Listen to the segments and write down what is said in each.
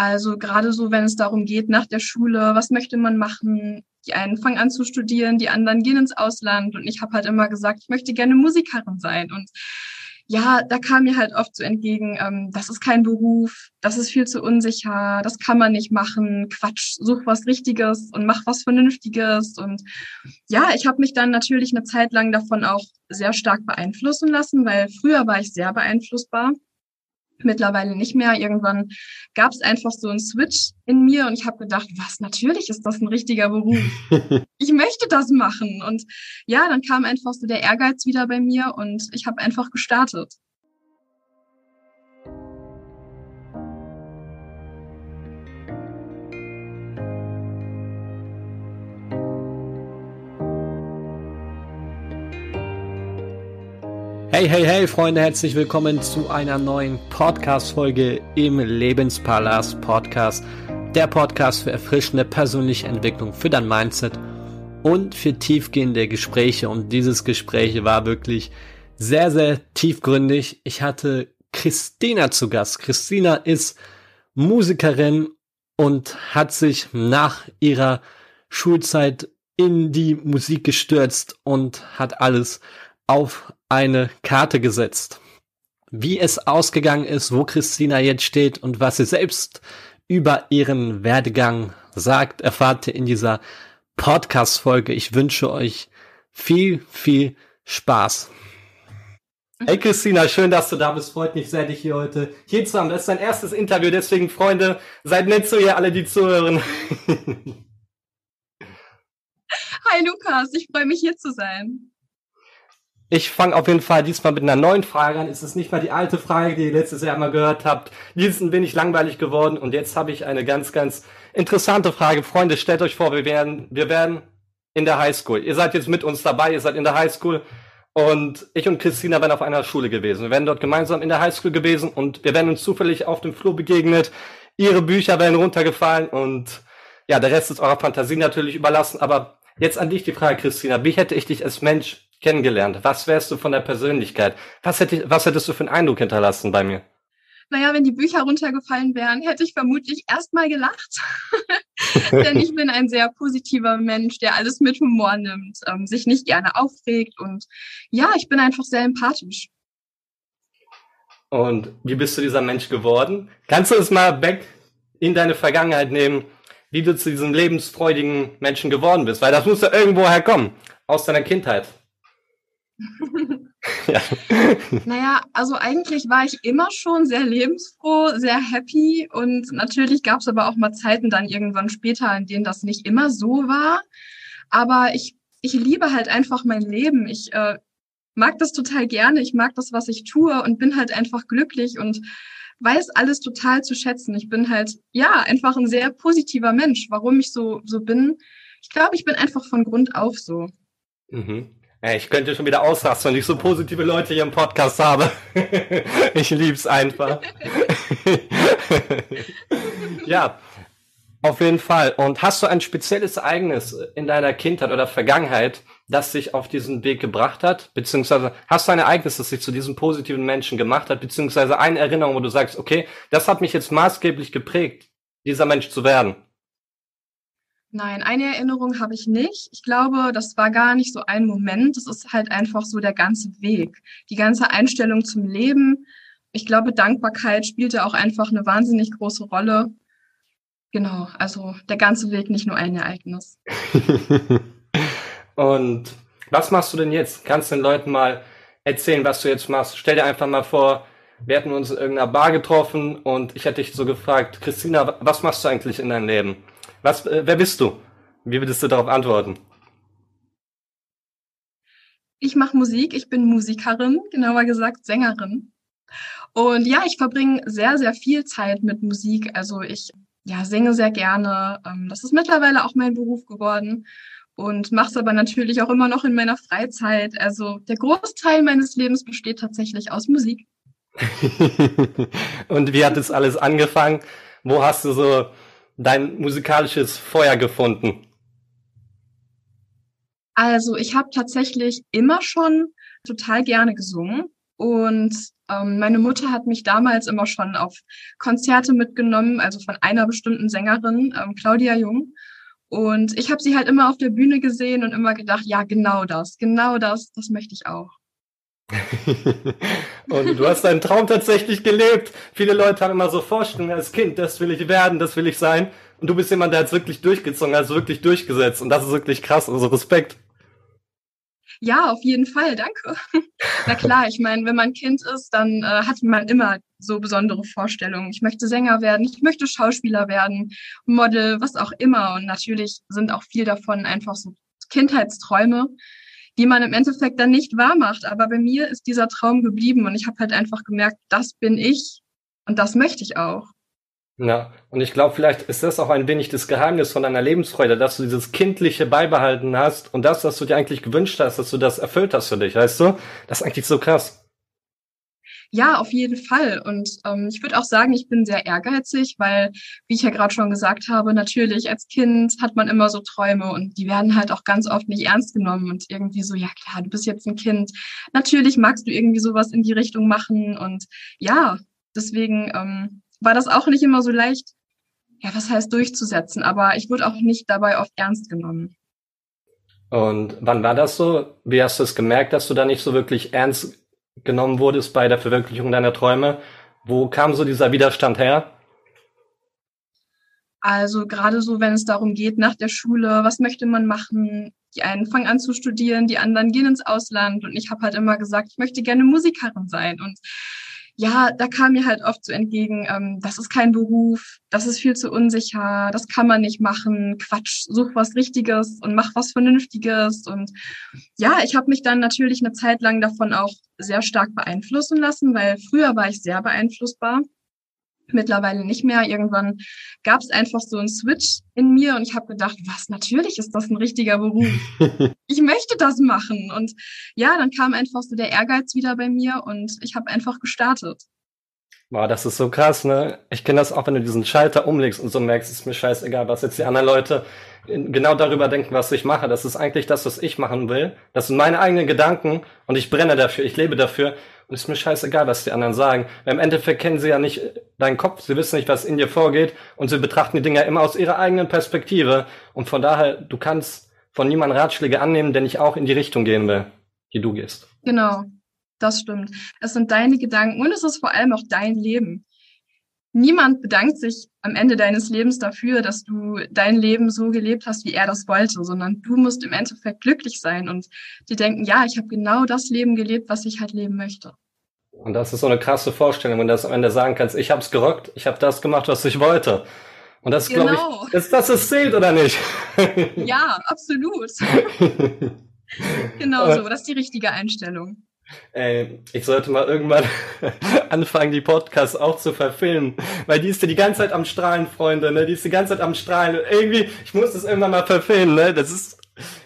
Also gerade so, wenn es darum geht, nach der Schule, was möchte man machen? Die einen fangen an zu studieren, die anderen gehen ins Ausland und ich habe halt immer gesagt, ich möchte gerne Musikerin sein. Und ja, da kam mir halt oft so entgegen, ähm, das ist kein Beruf, das ist viel zu unsicher, das kann man nicht machen, Quatsch, such was Richtiges und mach was Vernünftiges. Und ja, ich habe mich dann natürlich eine Zeit lang davon auch sehr stark beeinflussen lassen, weil früher war ich sehr beeinflussbar mittlerweile nicht mehr. Irgendwann gab es einfach so einen Switch in mir und ich habe gedacht, was, natürlich ist das ein richtiger Beruf. ich möchte das machen. Und ja, dann kam einfach so der Ehrgeiz wieder bei mir und ich habe einfach gestartet. Hey, hey, hey, Freunde, herzlich willkommen zu einer neuen Podcast-Folge im Lebenspalast Podcast. Der Podcast für erfrischende persönliche Entwicklung, für dein Mindset und für tiefgehende Gespräche. Und dieses Gespräch war wirklich sehr, sehr tiefgründig. Ich hatte Christina zu Gast. Christina ist Musikerin und hat sich nach ihrer Schulzeit in die Musik gestürzt und hat alles auf eine Karte gesetzt. Wie es ausgegangen ist, wo Christina jetzt steht und was sie selbst über ihren Werdegang sagt, erfahrt ihr in dieser Podcast-Folge. Ich wünsche euch viel, viel Spaß. Hey Christina, schön, dass du da bist. Freut mich sehr, dich hier heute hier zu haben. Das ist dein erstes Interview, deswegen Freunde, seid nett zu ihr, alle, die zuhören. Hi Lukas, ich freue mich hier zu sein. Ich fange auf jeden Fall diesmal mit einer neuen Frage an. Es ist nicht mal die alte Frage, die ihr letztes Jahr mal gehört habt. Die ist ein wenig langweilig geworden und jetzt habe ich eine ganz, ganz interessante Frage. Freunde, stellt euch vor, wir werden, wir werden in der Highschool. Ihr seid jetzt mit uns dabei, ihr seid in der Highschool und ich und Christina wären auf einer Schule gewesen. Wir wären dort gemeinsam in der Highschool gewesen und wir wären uns zufällig auf dem Flur begegnet. Ihre Bücher wären runtergefallen und ja, der Rest ist eurer Fantasie natürlich überlassen. Aber jetzt an dich die Frage, Christina. Wie hätte ich dich als Mensch kennengelernt? Was wärst du von der Persönlichkeit? Was, hätte, was hättest du für einen Eindruck hinterlassen bei mir? Naja, wenn die Bücher runtergefallen wären, hätte ich vermutlich erstmal gelacht. Denn ich bin ein sehr positiver Mensch, der alles mit Humor nimmt, ähm, sich nicht gerne aufregt und ja, ich bin einfach sehr empathisch. Und wie bist du dieser Mensch geworden? Kannst du es mal weg in deine Vergangenheit nehmen, wie du zu diesem lebensfreudigen Menschen geworden bist? Weil das muss ja irgendwo herkommen, aus deiner Kindheit. ja. Naja, also eigentlich war ich immer schon sehr lebensfroh, sehr happy und natürlich gab es aber auch mal Zeiten dann irgendwann später, in denen das nicht immer so war. Aber ich, ich liebe halt einfach mein Leben. Ich äh, mag das total gerne. Ich mag das, was ich tue und bin halt einfach glücklich und weiß alles total zu schätzen. Ich bin halt, ja, einfach ein sehr positiver Mensch. Warum ich so, so bin? Ich glaube, ich bin einfach von Grund auf so. Mhm. Ja, ich könnte schon wieder ausrasten, wenn ich so positive Leute hier im Podcast habe. ich lieb's einfach. ja, auf jeden Fall. Und hast du ein spezielles Ereignis in deiner Kindheit oder Vergangenheit, das dich auf diesen Weg gebracht hat? Beziehungsweise hast du ein Ereignis, das dich zu diesem positiven Menschen gemacht hat? Beziehungsweise eine Erinnerung, wo du sagst, okay, das hat mich jetzt maßgeblich geprägt, dieser Mensch zu werden? Nein, eine Erinnerung habe ich nicht. Ich glaube, das war gar nicht so ein Moment. Das ist halt einfach so der ganze Weg, die ganze Einstellung zum Leben. Ich glaube, Dankbarkeit spielte auch einfach eine wahnsinnig große Rolle. Genau, also der ganze Weg, nicht nur ein Ereignis. Und was machst du denn jetzt? Kannst du den Leuten mal erzählen, was du jetzt machst? Stell dir einfach mal vor, wir hätten uns in irgendeiner Bar getroffen und ich hätte dich so gefragt, Christina, was machst du eigentlich in deinem Leben? Was, äh, wer bist du? Wie würdest du darauf antworten? Ich mache Musik, ich bin Musikerin, genauer gesagt Sängerin. Und ja, ich verbringe sehr, sehr viel Zeit mit Musik. Also ich ja, singe sehr gerne. Ähm, das ist mittlerweile auch mein Beruf geworden und mache es aber natürlich auch immer noch in meiner Freizeit. Also der Großteil meines Lebens besteht tatsächlich aus Musik. und wie hat es alles angefangen? Wo hast du so dein musikalisches Feuer gefunden? Also ich habe tatsächlich immer schon total gerne gesungen. Und ähm, meine Mutter hat mich damals immer schon auf Konzerte mitgenommen, also von einer bestimmten Sängerin, ähm, Claudia Jung. Und ich habe sie halt immer auf der Bühne gesehen und immer gedacht, ja, genau das, genau das, das möchte ich auch. und du hast deinen Traum tatsächlich gelebt. Viele Leute haben immer so Vorstellungen als Kind, das will ich werden, das will ich sein. Und du bist jemand, der hat es wirklich durchgezogen, also wirklich durchgesetzt. Und das ist wirklich krass, also Respekt. Ja, auf jeden Fall, danke. Na klar, ich meine, wenn man Kind ist, dann äh, hat man immer so besondere Vorstellungen. Ich möchte Sänger werden, ich möchte Schauspieler werden, Model, was auch immer. Und natürlich sind auch viel davon einfach so Kindheitsträume, die man im Endeffekt dann nicht wahr macht. Aber bei mir ist dieser Traum geblieben und ich habe halt einfach gemerkt, das bin ich und das möchte ich auch. Ja, und ich glaube, vielleicht ist das auch ein wenig das Geheimnis von deiner Lebensfreude, dass du dieses Kindliche beibehalten hast und das, was du dir eigentlich gewünscht hast, dass du das erfüllt hast für dich, weißt du? Das ist eigentlich so krass. Ja, auf jeden Fall. Und ähm, ich würde auch sagen, ich bin sehr ehrgeizig, weil, wie ich ja gerade schon gesagt habe, natürlich als Kind hat man immer so Träume und die werden halt auch ganz oft nicht ernst genommen und irgendwie so, ja klar, du bist jetzt ein Kind. Natürlich magst du irgendwie sowas in die Richtung machen und ja, deswegen ähm, war das auch nicht immer so leicht, ja, was heißt durchzusetzen, aber ich wurde auch nicht dabei oft ernst genommen. Und wann war das so? Wie hast du es gemerkt, dass du da nicht so wirklich ernst genommen wurdest bei der Verwirklichung deiner Träume? Wo kam so dieser Widerstand her? Also gerade so, wenn es darum geht, nach der Schule, was möchte man machen? Die einen fangen an zu studieren, die anderen gehen ins Ausland und ich habe halt immer gesagt, ich möchte gerne Musikerin sein. Und ja, da kam mir halt oft so entgegen, ähm, das ist kein Beruf, das ist viel zu unsicher, das kann man nicht machen, Quatsch, such was Richtiges und mach was Vernünftiges. Und ja, ich habe mich dann natürlich eine Zeit lang davon auch sehr stark beeinflussen lassen, weil früher war ich sehr beeinflussbar mittlerweile nicht mehr. Irgendwann gab es einfach so einen Switch in mir und ich habe gedacht, was, natürlich ist das ein richtiger Beruf. ich möchte das machen. Und ja, dann kam einfach so der Ehrgeiz wieder bei mir und ich habe einfach gestartet. Boah, das ist so krass, ne? Ich kenne das auch, wenn du diesen Schalter umlegst und so merkst, ist mir scheißegal, was jetzt die anderen Leute genau darüber denken, was ich mache. Das ist eigentlich das, was ich machen will. Das sind meine eigenen Gedanken und ich brenne dafür, ich lebe dafür. Und ist mir scheißegal, was die anderen sagen. Weil Im Endeffekt kennen sie ja nicht deinen Kopf, sie wissen nicht, was in dir vorgeht und sie betrachten die Dinge immer aus ihrer eigenen Perspektive. Und von daher, du kannst von niemandem Ratschläge annehmen, der nicht auch in die Richtung gehen will, die du gehst. Genau, das stimmt. Es sind deine Gedanken und es ist vor allem auch dein Leben. Niemand bedankt sich am Ende deines Lebens dafür, dass du dein Leben so gelebt hast, wie er das wollte, sondern du musst im Endeffekt glücklich sein und die denken, ja, ich habe genau das Leben gelebt, was ich halt leben möchte. Und das ist so eine krasse Vorstellung, wenn du das am Ende sagen kannst, ich habe es gerockt, ich habe das gemacht, was ich wollte. Und das genau. glaube ich, ist das es zählt oder nicht? Ja, absolut. genau so, das ist die richtige Einstellung. Ey, ich sollte mal irgendwann anfangen, die Podcasts auch zu verfilmen. Weil die ist ja die ganze Zeit am Strahlen, Freunde, ne? Die ist die ganze Zeit am Strahlen. Irgendwie, ich muss das irgendwann mal verfilmen, ne? Das ist.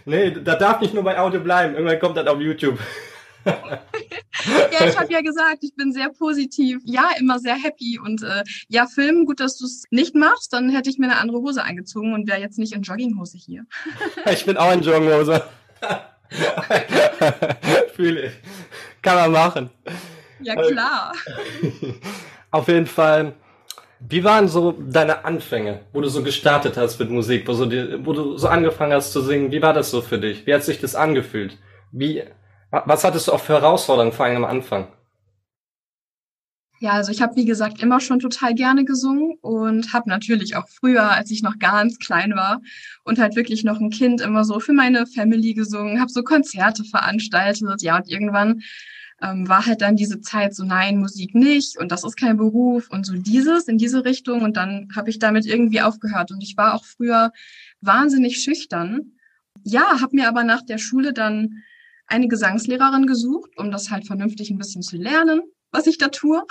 Nee, da darf nicht nur bei Audio bleiben. Irgendwann kommt das auf YouTube. ja, ich habe ja gesagt, ich bin sehr positiv. Ja, immer sehr happy. Und äh, ja, Film, gut, dass du es nicht machst, dann hätte ich mir eine andere Hose eingezogen und wäre jetzt nicht in Jogginghose hier. ich bin auch in Jogginghose. Fühle ich. Kann man machen. Ja, klar. Auf jeden Fall. Wie waren so deine Anfänge, wo du so gestartet hast mit Musik, wo, so die, wo du so angefangen hast zu singen? Wie war das so für dich? Wie hat sich das angefühlt? Wie, was hattest du auch für Herausforderungen vor allem am Anfang? Ja, also ich habe wie gesagt immer schon total gerne gesungen und habe natürlich auch früher, als ich noch ganz klein war und halt wirklich noch ein Kind, immer so für meine Family gesungen, habe so Konzerte veranstaltet. Ja, und irgendwann ähm, war halt dann diese Zeit so, nein, Musik nicht und das ist kein Beruf und so dieses in diese Richtung und dann habe ich damit irgendwie aufgehört und ich war auch früher wahnsinnig schüchtern. Ja, habe mir aber nach der Schule dann eine Gesangslehrerin gesucht, um das halt vernünftig ein bisschen zu lernen was ich da tue.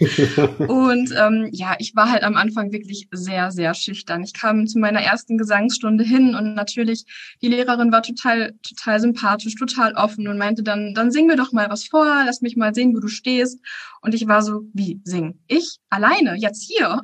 und ähm, ja, ich war halt am Anfang wirklich sehr, sehr schüchtern. Ich kam zu meiner ersten Gesangsstunde hin und natürlich, die Lehrerin war total, total sympathisch, total offen und meinte dann, dann sing mir doch mal was vor, lass mich mal sehen, wo du stehst. Und ich war so, wie sing? Ich? Alleine? Jetzt hier?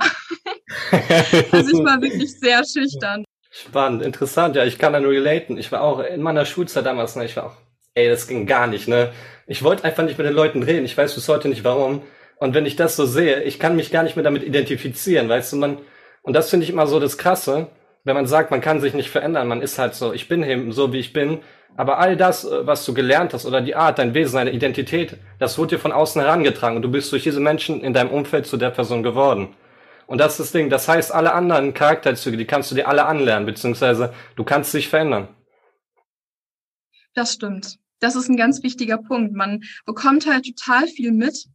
also ich war wirklich sehr schüchtern. Spannend, interessant. Ja, ich kann da nur relaten. Ich war auch in meiner Schulzeit damals, ne, ich war auch ey, das ging gar nicht, ne? Ich wollte einfach nicht mit den Leuten reden. Ich weiß bis heute nicht warum. Und wenn ich das so sehe, ich kann mich gar nicht mehr damit identifizieren, weißt du, man, und das finde ich immer so das Krasse, wenn man sagt, man kann sich nicht verändern, man ist halt so, ich bin eben so, wie ich bin, aber all das, äh, was du gelernt hast oder die Art, dein Wesen, deine Identität, das wurde dir von außen herangetragen und du bist durch diese Menschen in deinem Umfeld zu der Person geworden. Und das ist das Ding. Das heißt, alle anderen Charakterzüge, die kannst du dir alle anlernen, beziehungsweise du kannst dich verändern. Das stimmt. Das ist ein ganz wichtiger Punkt. Man bekommt halt total viel mit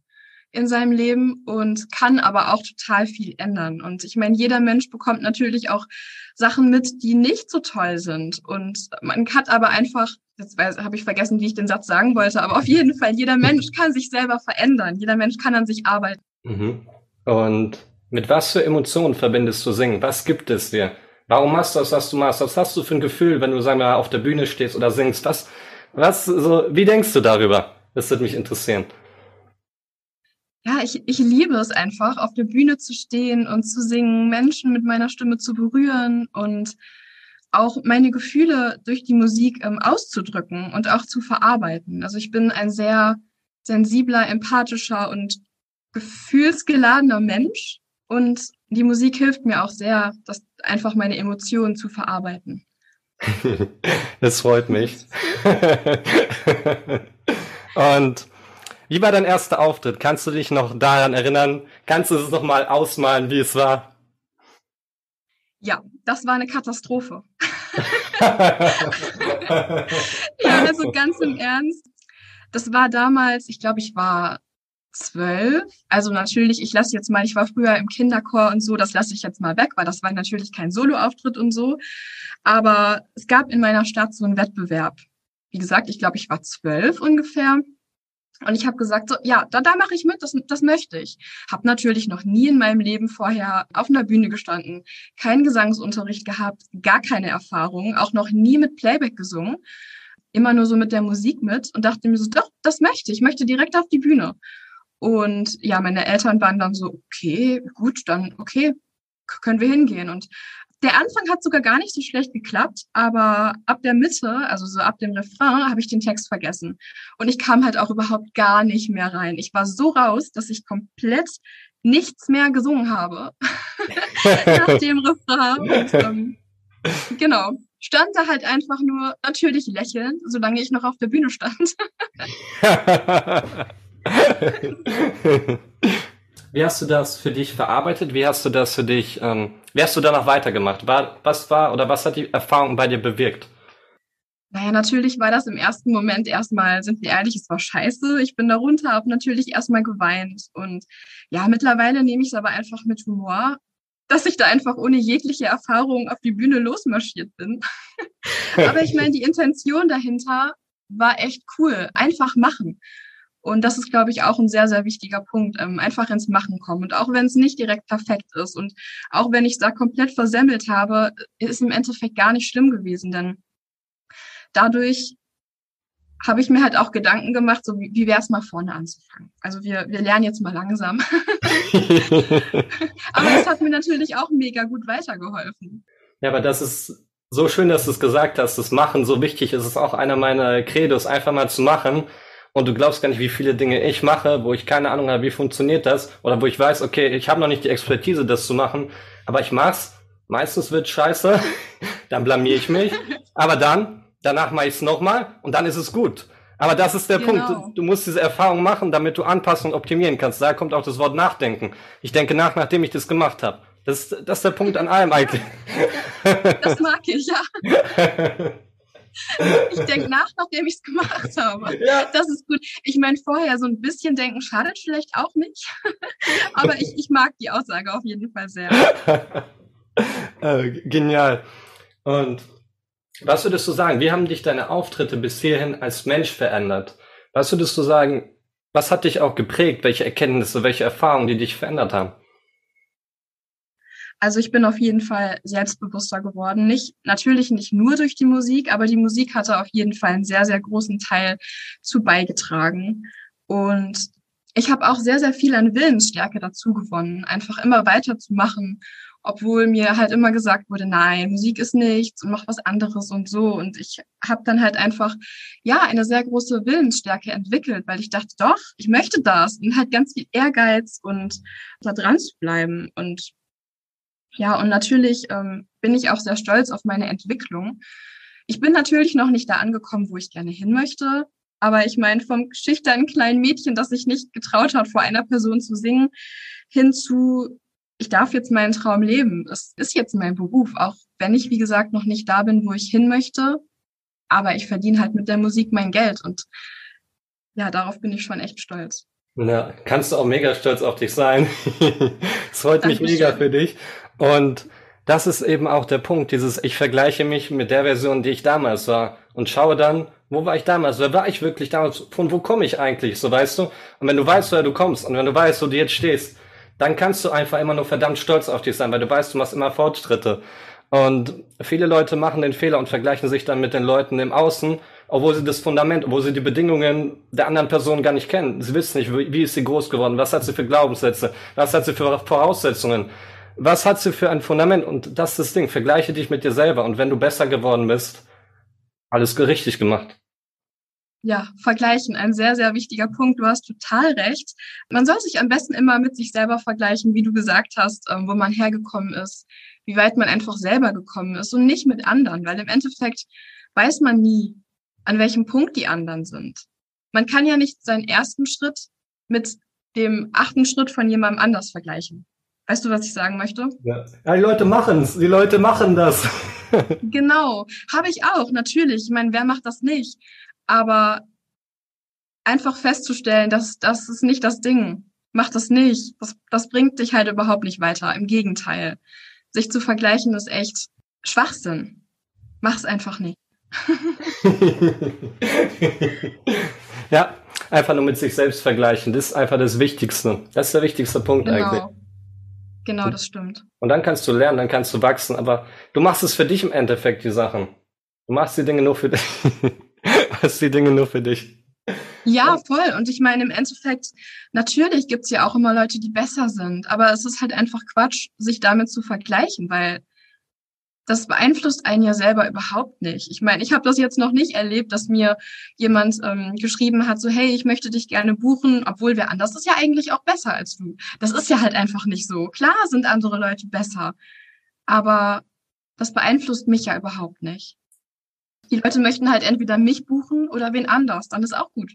in seinem Leben und kann aber auch total viel ändern. Und ich meine, jeder Mensch bekommt natürlich auch Sachen mit, die nicht so toll sind. Und man hat aber einfach, jetzt habe ich vergessen, wie ich den Satz sagen wollte, aber auf jeden Fall, jeder Mensch kann sich selber verändern. Jeder Mensch kann an sich arbeiten. Mhm. Und mit was für Emotionen verbindest du Singen? Was gibt es dir? Warum machst du das, was du machst? Was hast du für ein Gefühl, wenn du, sagen wir, auf der Bühne stehst oder singst? Was, was, so, wie denkst du darüber? Das würde mich interessieren ja, ich, ich liebe es einfach, auf der Bühne zu stehen und zu singen, Menschen mit meiner Stimme zu berühren und auch meine Gefühle durch die Musik ähm, auszudrücken und auch zu verarbeiten. Also ich bin ein sehr sensibler, empathischer und gefühlsgeladener Mensch und die Musik hilft mir auch sehr, das einfach meine Emotionen zu verarbeiten. Das freut mich. und wie war dein erster Auftritt? Kannst du dich noch daran erinnern? Kannst du es noch mal ausmalen, wie es war? Ja, das war eine Katastrophe. ja, also ganz im Ernst. Das war damals, ich glaube, ich war zwölf. Also natürlich, ich lasse jetzt mal, ich war früher im Kinderchor und so, das lasse ich jetzt mal weg, weil das war natürlich kein Soloauftritt und so. Aber es gab in meiner Stadt so einen Wettbewerb. Wie gesagt, ich glaube, ich war zwölf ungefähr. Und ich habe gesagt, so, ja, da, da mache ich mit, das, das möchte ich. Habe natürlich noch nie in meinem Leben vorher auf einer Bühne gestanden, keinen Gesangsunterricht gehabt, gar keine Erfahrung, auch noch nie mit Playback gesungen, immer nur so mit der Musik mit und dachte mir so, doch, das möchte ich, ich möchte direkt auf die Bühne. Und ja, meine Eltern waren dann so, okay, gut, dann okay, können wir hingehen. Und der Anfang hat sogar gar nicht so schlecht geklappt, aber ab der Mitte, also so ab dem Refrain, habe ich den Text vergessen. Und ich kam halt auch überhaupt gar nicht mehr rein. Ich war so raus, dass ich komplett nichts mehr gesungen habe nach dem Refrain. Und, ähm, genau. Stand da halt einfach nur natürlich lächelnd, solange ich noch auf der Bühne stand. Wie hast du das für dich verarbeitet? Wie hast du das für dich, ähm, wie hast du danach weitergemacht? War, was war oder was hat die Erfahrung bei dir bewirkt? Naja, natürlich war das im ersten Moment erstmal, sind wir ehrlich, es war scheiße. Ich bin da runter, habe natürlich erstmal geweint. Und ja, mittlerweile nehme ich es aber einfach mit Humor, dass ich da einfach ohne jegliche Erfahrung auf die Bühne losmarschiert bin. aber ich meine, die Intention dahinter war echt cool. Einfach machen. Und das ist, glaube ich, auch ein sehr, sehr wichtiger Punkt. Ähm, einfach ins Machen kommen. Und auch wenn es nicht direkt perfekt ist und auch wenn ich es da komplett versemmelt habe, ist im Endeffekt gar nicht schlimm gewesen. Denn dadurch habe ich mir halt auch Gedanken gemacht, so wie, wie wäre es mal vorne anzufangen. Also wir, wir lernen jetzt mal langsam. aber es hat mir natürlich auch mega gut weitergeholfen. Ja, aber das ist so schön, dass du es gesagt hast, das Machen so wichtig ist. Es ist auch einer meiner Credos, einfach mal zu machen und du glaubst gar nicht, wie viele Dinge ich mache, wo ich keine Ahnung habe, wie funktioniert das oder wo ich weiß, okay, ich habe noch nicht die Expertise, das zu machen, aber ich mach's. Meistens wird scheiße, dann blamier ich mich, aber dann, danach mache ich es nochmal und dann ist es gut. Aber das ist der genau. Punkt. Du, musst diese Erfahrung machen, damit du anpassen und optimieren kannst. Da kommt auch das Wort Nachdenken. Ich denke nach, nachdem ich das gemacht habe. Das, das ist der Punkt an allem eigentlich. Das mag ich, ja. ich denke nach, nachdem ich es gemacht habe. Ja. Das ist gut. Ich meine, vorher so ein bisschen denken schadet vielleicht auch nicht. Aber ich, ich mag die Aussage auf jeden Fall sehr. äh, genial. Und was würdest du sagen? Wie haben dich deine Auftritte bis hierhin als Mensch verändert? Was würdest du sagen? Was hat dich auch geprägt? Welche Erkenntnisse, welche Erfahrungen, die dich verändert haben? Also ich bin auf jeden Fall selbstbewusster geworden. Nicht, natürlich nicht nur durch die Musik, aber die Musik hatte auf jeden Fall einen sehr, sehr großen Teil zu beigetragen. Und ich habe auch sehr, sehr viel an Willensstärke dazu gewonnen, einfach immer weiterzumachen obwohl mir halt immer gesagt wurde, nein, Musik ist nichts und mach was anderes und so. Und ich habe dann halt einfach, ja, eine sehr große Willensstärke entwickelt, weil ich dachte, doch, ich möchte das und halt ganz viel Ehrgeiz und da dran zu bleiben. Und ja, und natürlich ähm, bin ich auch sehr stolz auf meine Entwicklung. Ich bin natürlich noch nicht da angekommen, wo ich gerne hin möchte. Aber ich meine, vom schüchternen kleinen Mädchen, das sich nicht getraut hat, vor einer Person zu singen, hin zu ich darf jetzt meinen Traum leben. Das ist jetzt mein Beruf, auch wenn ich, wie gesagt, noch nicht da bin, wo ich hin möchte. Aber ich verdiene halt mit der Musik mein Geld und ja, darauf bin ich schon echt stolz. Ja, kannst du auch mega stolz auf dich sein. Es freut mich mega für dich. Und das ist eben auch der Punkt, dieses, ich vergleiche mich mit der Version, die ich damals war und schaue dann, wo war ich damals? Wer war ich wirklich damals? Von wo komme ich eigentlich? So weißt du? Und wenn du weißt, woher du kommst und wenn du weißt, wo du jetzt stehst, dann kannst du einfach immer nur verdammt stolz auf dich sein, weil du weißt, du machst immer Fortschritte. Und viele Leute machen den Fehler und vergleichen sich dann mit den Leuten im Außen, obwohl sie das Fundament, obwohl sie die Bedingungen der anderen Person gar nicht kennen. Sie wissen nicht, wie ist sie groß geworden, was hat sie für Glaubenssätze, was hat sie für Voraussetzungen, was hat sie für ein Fundament. Und das ist das Ding, vergleiche dich mit dir selber. Und wenn du besser geworden bist, alles richtig gemacht. Ja, vergleichen, ein sehr, sehr wichtiger Punkt. Du hast total recht. Man soll sich am besten immer mit sich selber vergleichen, wie du gesagt hast, ähm, wo man hergekommen ist, wie weit man einfach selber gekommen ist und nicht mit anderen, weil im Endeffekt weiß man nie, an welchem Punkt die anderen sind. Man kann ja nicht seinen ersten Schritt mit dem achten Schritt von jemandem anders vergleichen. Weißt du, was ich sagen möchte? Ja, ja die Leute machen's. Die Leute machen das. genau, habe ich auch, natürlich. Ich meine, wer macht das nicht? Aber einfach festzustellen, dass das ist nicht das Ding. Mach das nicht. Das, das bringt dich halt überhaupt nicht weiter. Im Gegenteil. Sich zu vergleichen ist echt Schwachsinn. Mach's einfach nicht. ja, einfach nur mit sich selbst vergleichen. Das ist einfach das Wichtigste. Das ist der wichtigste Punkt genau. eigentlich. Genau, das stimmt. Und dann kannst du lernen, dann kannst du wachsen, aber du machst es für dich im Endeffekt, die Sachen. Du machst die Dinge nur für dich. hast die Dinge nur für dich. Ja, voll. Und ich meine, im Endeffekt, natürlich gibt's ja auch immer Leute, die besser sind. Aber es ist halt einfach Quatsch, sich damit zu vergleichen, weil das beeinflusst einen ja selber überhaupt nicht. Ich meine, ich habe das jetzt noch nicht erlebt, dass mir jemand ähm, geschrieben hat, so hey, ich möchte dich gerne buchen, obwohl wer anders ist ja eigentlich auch besser als du. Das ist ja halt einfach nicht so. Klar sind andere Leute besser, aber das beeinflusst mich ja überhaupt nicht die Leute möchten halt entweder mich buchen oder wen anders, dann ist auch gut.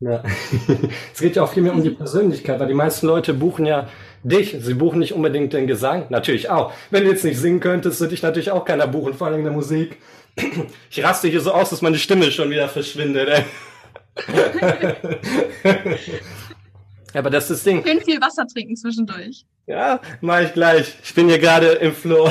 Ja, es geht ja auch viel mehr um die Persönlichkeit, weil die meisten Leute buchen ja dich. Sie buchen nicht unbedingt den Gesang, natürlich auch. Wenn du jetzt nicht singen könntest, würde dich natürlich auch keiner buchen, vor allem in der Musik. Ich raste hier so aus, dass meine Stimme schon wieder verschwindet. Ey. Aber das ist das Ding. Schön viel Wasser trinken zwischendurch. Ja, mach ich gleich. Ich bin hier gerade im Flow.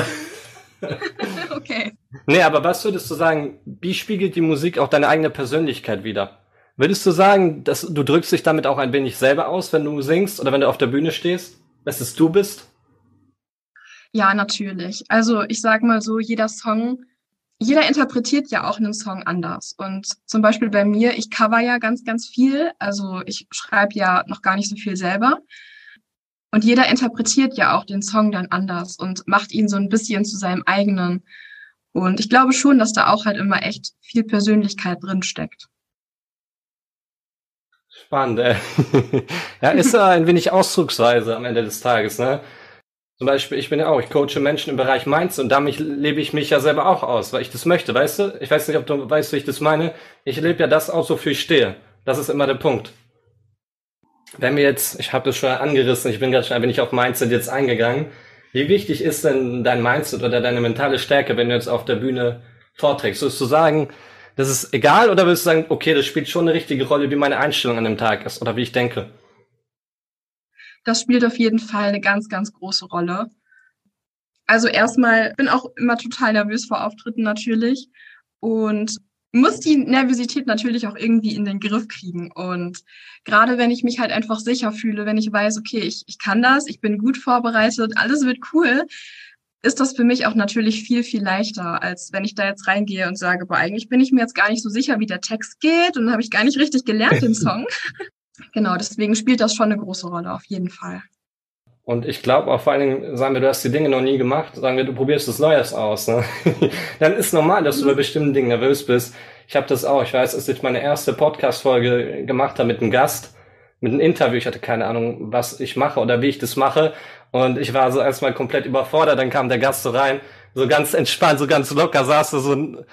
okay. Nee, aber was würdest du sagen, wie spiegelt die Musik auch deine eigene Persönlichkeit wieder? Würdest du sagen, dass du drückst dich damit auch ein wenig selber aus, wenn du singst oder wenn du auf der Bühne stehst, dass es du bist? Ja, natürlich. Also ich sag mal so, jeder Song, jeder interpretiert ja auch einen Song anders. Und zum Beispiel bei mir, ich cover ja ganz, ganz viel. Also ich schreibe ja noch gar nicht so viel selber. Und jeder interpretiert ja auch den Song dann anders und macht ihn so ein bisschen zu seinem eigenen. Und ich glaube schon, dass da auch halt immer echt viel Persönlichkeit drin steckt. Spannend, ey. ja, ist ein wenig Ausdrucksweise am Ende des Tages, ne? Zum Beispiel, ich bin ja auch, ich coache Menschen im Bereich Mainz und damit lebe ich mich ja selber auch aus, weil ich das möchte, weißt du? Ich weiß nicht, ob du weißt, wie ich das meine. Ich lebe ja das aus, wofür ich stehe. Das ist immer der Punkt wenn wir jetzt, ich habe das schon angerissen, ich bin gerade schon ein wenig auf Mindset jetzt eingegangen. Wie wichtig ist denn dein Mindset oder deine mentale Stärke, wenn du jetzt auf der Bühne vorträgst? Würdest du sagen, das ist egal oder würdest du sagen, okay, das spielt schon eine richtige Rolle, wie meine Einstellung an dem Tag ist oder wie ich denke? Das spielt auf jeden Fall eine ganz, ganz große Rolle. Also erstmal bin auch immer total nervös vor Auftritten natürlich und muss die Nervosität natürlich auch irgendwie in den Griff kriegen. Und gerade wenn ich mich halt einfach sicher fühle, wenn ich weiß, okay, ich, ich kann das, ich bin gut vorbereitet, alles wird cool, ist das für mich auch natürlich viel, viel leichter, als wenn ich da jetzt reingehe und sage, boah, eigentlich bin ich mir jetzt gar nicht so sicher, wie der Text geht und habe ich gar nicht richtig gelernt, den Song. genau, deswegen spielt das schon eine große Rolle, auf jeden Fall. Und ich glaube auch vor allen Dingen, sagen wir, du hast die Dinge noch nie gemacht, sagen wir, du probierst das Neues aus. Ne? Dann ist normal, dass du bei bestimmten Dingen nervös bist. Ich habe das auch. Ich weiß, als ich meine erste Podcast-Folge gemacht habe mit einem Gast, mit einem Interview, ich hatte keine Ahnung, was ich mache oder wie ich das mache. Und ich war so erstmal komplett überfordert. Dann kam der Gast so rein, so ganz entspannt, so ganz locker, saß da so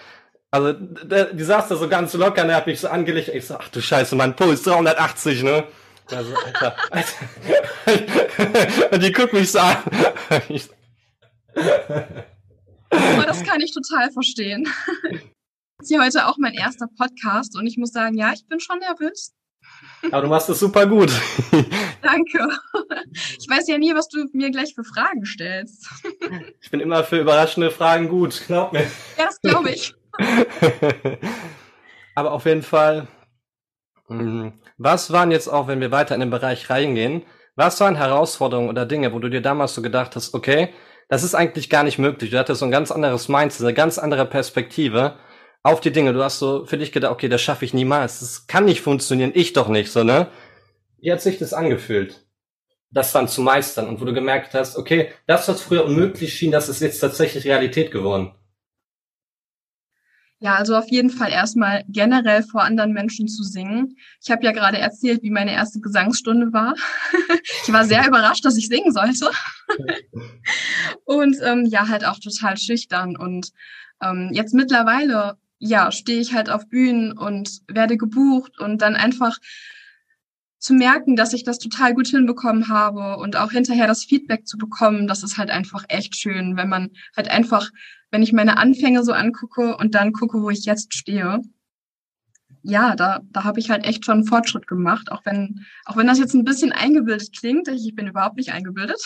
also der, die saß da so ganz locker und er hat mich so angelegt. Ich so, ach du Scheiße, mein Puls 380, ne? Also, Alter, Alter. und die guckt mich so an. Aber das kann ich total verstehen. Ist hier heute auch mein erster Podcast und ich muss sagen, ja, ich bin schon nervös. Aber du machst es super gut. Danke. Ich weiß ja nie, was du mir gleich für Fragen stellst. Ich bin immer für überraschende Fragen gut, glaub mir. Ja, das glaube ich. Aber auf jeden Fall, hm, was waren jetzt auch, wenn wir weiter in den Bereich reingehen, was waren Herausforderungen oder Dinge, wo du dir damals so gedacht hast, okay, das ist eigentlich gar nicht möglich. Du hattest so ein ganz anderes Mindset, eine ganz andere Perspektive auf die Dinge. Du hast so für dich gedacht, okay, das schaffe ich niemals. Das kann nicht funktionieren, ich doch nicht, so, ne? Wie hat sich das angefühlt? Das dann zu meistern und wo du gemerkt hast, okay, das, was früher unmöglich schien, das ist jetzt tatsächlich Realität geworden. Ja, also auf jeden Fall erstmal generell vor anderen Menschen zu singen. Ich habe ja gerade erzählt, wie meine erste Gesangsstunde war. ich war sehr überrascht, dass ich singen sollte. und ähm, ja, halt auch total schüchtern. Und ähm, jetzt mittlerweile, ja, stehe ich halt auf Bühnen und werde gebucht und dann einfach zu merken, dass ich das total gut hinbekommen habe und auch hinterher das Feedback zu bekommen, das ist halt einfach echt schön, wenn man halt einfach, wenn ich meine Anfänge so angucke und dann gucke, wo ich jetzt stehe. Ja, da, da habe ich halt echt schon einen Fortschritt gemacht, auch wenn, auch wenn das jetzt ein bisschen eingebildet klingt. Ich bin überhaupt nicht eingebildet.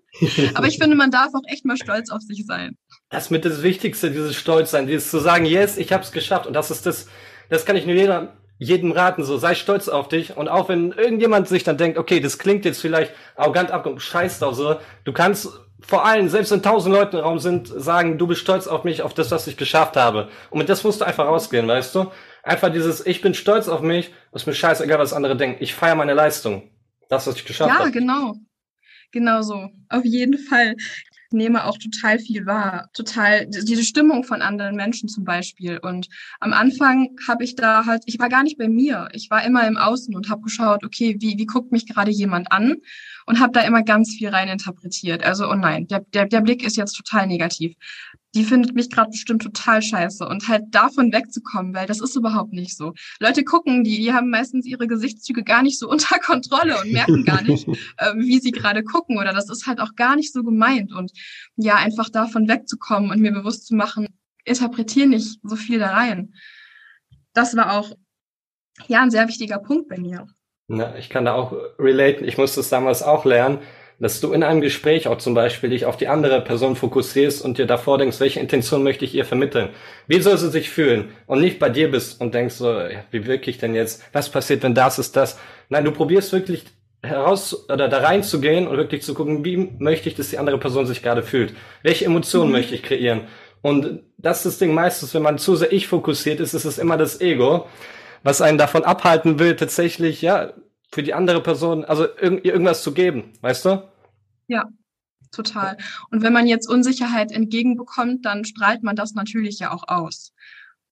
Aber ich finde, man darf auch echt mal stolz auf sich sein. Das mit das Wichtigste, dieses Stolz sein, dieses zu sagen, yes, ich habe es geschafft. Und das ist das, das kann ich nur jeder jedem raten, so sei stolz auf dich und auch wenn irgendjemand sich dann denkt, okay, das klingt jetzt vielleicht arrogant abgekommen, scheiß doch so, du kannst vor allem, selbst wenn tausend Leute im Raum sind, sagen, du bist stolz auf mich, auf das, was ich geschafft habe. Und mit das musst du einfach rausgehen, weißt du? Einfach dieses, ich bin stolz auf mich, ist mir scheißegal, was andere denken. Ich feiere meine Leistung. Das, was ich geschafft habe. Ja, genau. Genau so. Auf jeden Fall nehme auch total viel wahr, total diese Stimmung von anderen Menschen zum Beispiel. Und am Anfang habe ich da halt, ich war gar nicht bei mir, ich war immer im Außen und habe geschaut, okay, wie wie guckt mich gerade jemand an und habe da immer ganz viel rein interpretiert. Also oh nein, der der der Blick ist jetzt total negativ die findet mich gerade bestimmt total scheiße und halt davon wegzukommen, weil das ist überhaupt nicht so. Leute gucken, die, die haben meistens ihre Gesichtszüge gar nicht so unter Kontrolle und merken gar nicht, äh, wie sie gerade gucken oder das ist halt auch gar nicht so gemeint und ja, einfach davon wegzukommen und mir bewusst zu machen, interpretiere nicht so viel da rein. Das war auch ja ein sehr wichtiger Punkt bei mir. Na, ich kann da auch relaten. Ich musste es damals auch lernen dass du in einem Gespräch auch zum Beispiel dich auf die andere Person fokussierst und dir davor denkst, welche Intention möchte ich ihr vermitteln? Wie soll sie sich fühlen? Und nicht bei dir bist und denkst so, ja, wie wirke ich denn jetzt? Was passiert, wenn das ist das? Nein, du probierst wirklich heraus oder da reinzugehen und wirklich zu gucken, wie möchte ich, dass die andere Person sich gerade fühlt? Welche Emotionen mhm. möchte ich kreieren? Und das ist das Ding meistens, wenn man zu sehr ich fokussiert ist, ist es immer das Ego, was einen davon abhalten will, tatsächlich, ja, für die andere Person, also irg irgendwas zu geben, weißt du? Ja, total. Und wenn man jetzt Unsicherheit entgegenbekommt, dann strahlt man das natürlich ja auch aus.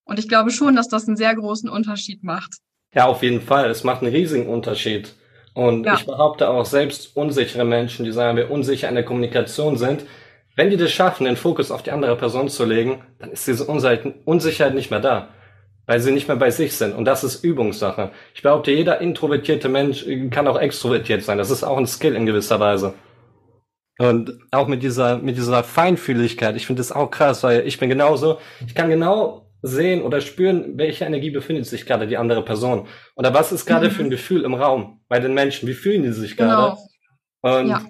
Und ich glaube schon, dass das einen sehr großen Unterschied macht. Ja, auf jeden Fall. Es macht einen riesigen Unterschied. Und ja. ich behaupte auch, selbst unsichere Menschen, die sagen wir unsicher in der Kommunikation sind, wenn die das schaffen, den Fokus auf die andere Person zu legen, dann ist diese Unsicherheit nicht mehr da weil sie nicht mehr bei sich sind. Und das ist Übungssache. Ich behaupte, jeder introvertierte Mensch kann auch extrovertiert sein. Das ist auch ein Skill in gewisser Weise. Und auch mit dieser, mit dieser Feinfühligkeit, ich finde das auch krass, weil ich bin genauso, ich kann genau sehen oder spüren, welche Energie befindet sich gerade die andere Person. Oder was ist gerade mhm. für ein Gefühl im Raum bei den Menschen? Wie fühlen die sich gerade? Genau. Und ja.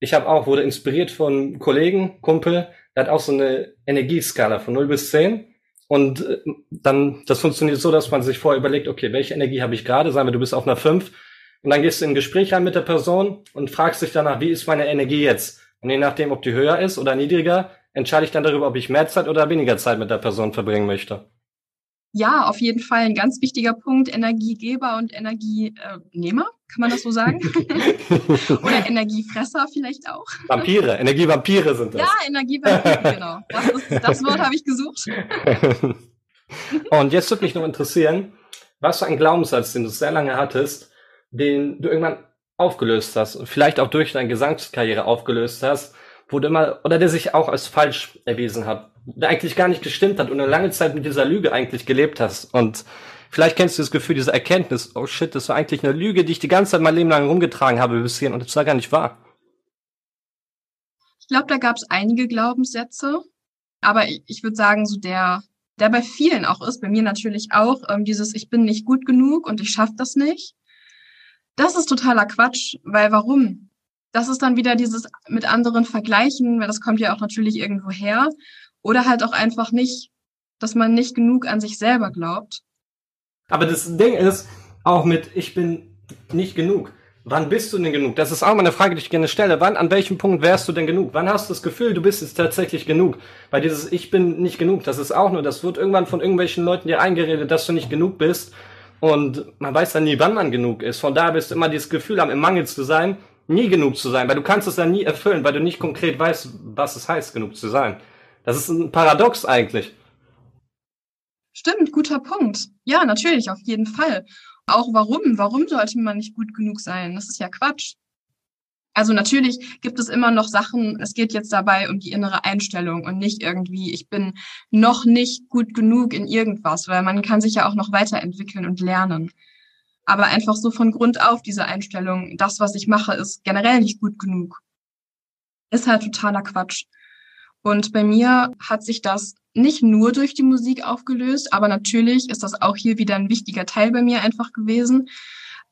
ich habe auch, wurde inspiriert von Kollegen, Kumpel, der hat auch so eine Energieskala von 0 bis 10. Und äh, dann, das funktioniert so, dass man sich vorher überlegt, okay, welche Energie habe ich gerade? Sagen wir, du bist auf einer 5. Und dann gehst du in ein Gespräch rein mit der Person und fragst dich danach, wie ist meine Energie jetzt? Und je nachdem, ob die höher ist oder niedriger, entscheide ich dann darüber, ob ich mehr Zeit oder weniger Zeit mit der Person verbringen möchte. Ja, auf jeden Fall ein ganz wichtiger Punkt. Energiegeber und Energienehmer, kann man das so sagen? Oder Energiefresser vielleicht auch. Vampire, Energievampire sind das. Ja, Energievampire, genau. Das, ist, das Wort habe ich gesucht. und jetzt würde mich noch interessieren, was für ein Glaubenssatz, den du sehr lange hattest, den du irgendwann aufgelöst hast und vielleicht auch durch deine Gesangskarriere aufgelöst hast, du immer, oder der sich auch als falsch erwiesen hat der eigentlich gar nicht gestimmt hat und eine lange Zeit mit dieser Lüge eigentlich gelebt hast. Und vielleicht kennst du das Gefühl, diese Erkenntnis, oh shit, das war eigentlich eine Lüge, die ich die ganze Zeit mein Leben lang rumgetragen habe bis hierhin und das war gar nicht wahr. Ich glaube, da gab es einige Glaubenssätze, aber ich, ich würde sagen, so der, der bei vielen auch ist, bei mir natürlich auch, ähm, dieses Ich bin nicht gut genug und ich schaffe das nicht. Das ist totaler Quatsch, weil warum? Das ist dann wieder dieses mit anderen vergleichen, weil das kommt ja auch natürlich irgendwo her. Oder halt auch einfach nicht, dass man nicht genug an sich selber glaubt. Aber das Ding ist, auch mit ich bin nicht genug. Wann bist du denn genug? Das ist auch mal eine Frage, die ich gerne stelle. Wann, an welchem Punkt wärst du denn genug? Wann hast du das Gefühl, du bist jetzt tatsächlich genug? Weil dieses Ich bin nicht genug, das ist auch nur, das wird irgendwann von irgendwelchen Leuten dir eingeredet, dass du nicht genug bist. Und man weiß dann nie, wann man genug ist. Von daher bist du immer dieses Gefühl haben, im Mangel zu sein, nie genug zu sein, weil du kannst es dann nie erfüllen, weil du nicht konkret weißt, was es heißt, genug zu sein. Das ist ein Paradox eigentlich. Stimmt, guter Punkt. Ja, natürlich, auf jeden Fall. Auch warum? Warum sollte man nicht gut genug sein? Das ist ja Quatsch. Also natürlich gibt es immer noch Sachen, es geht jetzt dabei um die innere Einstellung und nicht irgendwie, ich bin noch nicht gut genug in irgendwas, weil man kann sich ja auch noch weiterentwickeln und lernen. Aber einfach so von Grund auf diese Einstellung, das, was ich mache, ist generell nicht gut genug. Ist halt totaler Quatsch. Und bei mir hat sich das nicht nur durch die Musik aufgelöst, aber natürlich ist das auch hier wieder ein wichtiger Teil bei mir einfach gewesen.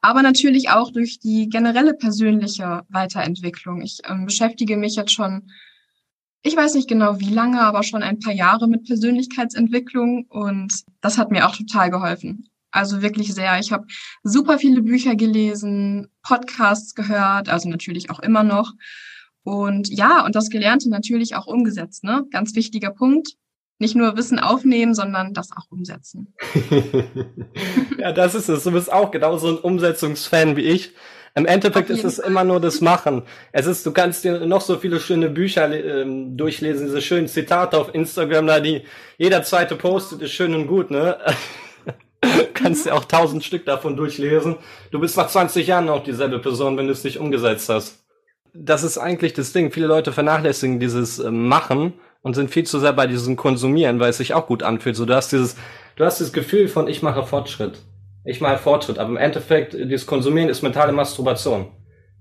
Aber natürlich auch durch die generelle persönliche Weiterentwicklung. Ich ähm, beschäftige mich jetzt schon, ich weiß nicht genau wie lange, aber schon ein paar Jahre mit Persönlichkeitsentwicklung und das hat mir auch total geholfen. Also wirklich sehr. Ich habe super viele Bücher gelesen, Podcasts gehört, also natürlich auch immer noch. Und ja, und das Gelernte natürlich auch umgesetzt, ne? Ganz wichtiger Punkt. Nicht nur Wissen aufnehmen, sondern das auch umsetzen. ja, das ist es. Du bist auch genauso ein Umsetzungsfan wie ich. Im Endeffekt ist es Fall. immer nur das Machen. Es ist, du kannst dir noch so viele schöne Bücher ähm, durchlesen, diese schönen Zitate auf Instagram, da die jeder zweite postet, ist schön und gut, ne? kannst dir auch tausend Stück davon durchlesen. Du bist nach 20 Jahren auch dieselbe Person, wenn du es nicht umgesetzt hast das ist eigentlich das Ding. Viele Leute vernachlässigen dieses äh, Machen und sind viel zu sehr bei diesem Konsumieren, weil es sich auch gut anfühlt. So, du hast dieses, du hast das Gefühl von, ich mache Fortschritt. Ich mache Fortschritt. Aber im Endeffekt, dieses Konsumieren ist mentale Masturbation.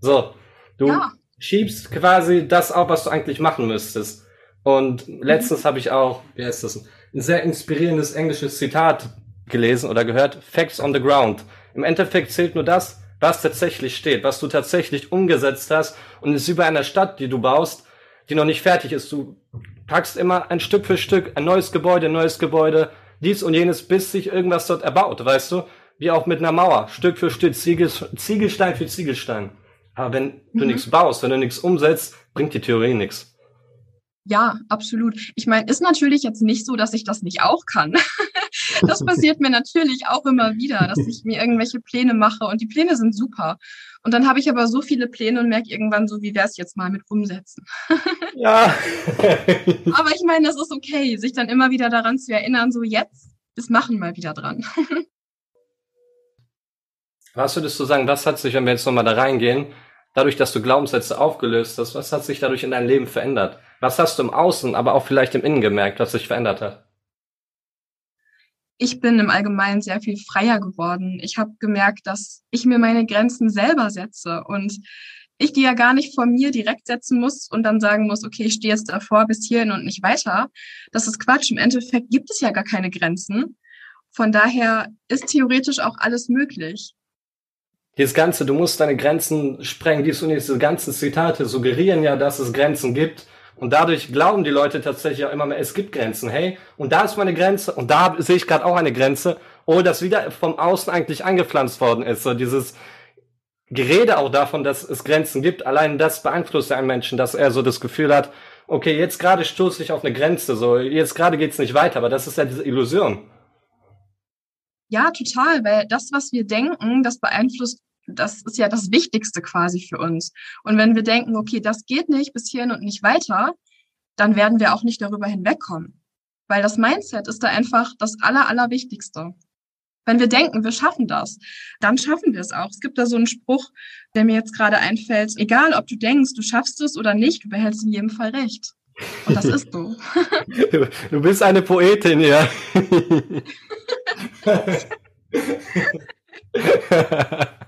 So, du ja. schiebst quasi das auf, was du eigentlich machen müsstest. Und letztens mhm. habe ich auch, wie heißt das, ein sehr inspirierendes englisches Zitat gelesen oder gehört. Facts on the ground. Im Endeffekt zählt nur das, was tatsächlich steht, was du tatsächlich umgesetzt hast und es ist wie bei einer Stadt, die du baust, die noch nicht fertig ist. Du packst immer ein Stück für Stück ein neues Gebäude, ein neues Gebäude, dies und jenes, bis sich irgendwas dort erbaut, weißt du? Wie auch mit einer Mauer, Stück für Stück, Ziegel, Ziegelstein für Ziegelstein. Aber wenn du mhm. nichts baust, wenn du nichts umsetzt, bringt die Theorie nichts. Ja, absolut. Ich meine, ist natürlich jetzt nicht so, dass ich das nicht auch kann. das passiert mir natürlich auch immer wieder, dass ich mir irgendwelche Pläne mache und die Pläne sind super. Und dann habe ich aber so viele Pläne und merke irgendwann so, wie wäre es jetzt mal mit umsetzen. ja. aber ich meine, das ist okay, sich dann immer wieder daran zu erinnern, so jetzt ist Machen mal wieder dran. was würdest du sagen, was hat sich, wenn wir jetzt nochmal da reingehen, dadurch, dass du Glaubenssätze aufgelöst hast, was hat sich dadurch in deinem Leben verändert? Was hast du im Außen, aber auch vielleicht im Innen gemerkt, was sich verändert hat? Ich bin im Allgemeinen sehr viel freier geworden. Ich habe gemerkt, dass ich mir meine Grenzen selber setze und ich die ja gar nicht vor mir direkt setzen muss und dann sagen muss, okay, ich stehe jetzt davor bis hierhin und nicht weiter. Das ist Quatsch. Im Endeffekt gibt es ja gar keine Grenzen. Von daher ist theoretisch auch alles möglich. Das Ganze, du musst deine Grenzen sprengen. Dies und diese ganzen Zitate suggerieren ja, dass es Grenzen gibt. Und dadurch glauben die Leute tatsächlich auch immer mehr, es gibt Grenzen. Hey, und da ist meine Grenze und da sehe ich gerade auch eine Grenze. Oh, das wieder vom Außen eigentlich angepflanzt worden ist. So dieses Gerede auch davon, dass es Grenzen gibt. Allein das beeinflusst einen Menschen, dass er so das Gefühl hat, okay, jetzt gerade stoße ich auf eine Grenze. So, jetzt gerade geht's nicht weiter. Aber das ist ja diese Illusion. Ja, total, weil das, was wir denken, das beeinflusst, das ist ja das Wichtigste quasi für uns. Und wenn wir denken, okay, das geht nicht bis hierhin und nicht weiter, dann werden wir auch nicht darüber hinwegkommen. Weil das Mindset ist da einfach das Aller, Allerwichtigste. Wenn wir denken, wir schaffen das, dann schaffen wir es auch. Es gibt da so einen Spruch, der mir jetzt gerade einfällt. Egal, ob du denkst, du schaffst es oder nicht, du behältst in jedem Fall recht. Und das ist so. du, du bist eine Poetin, ja.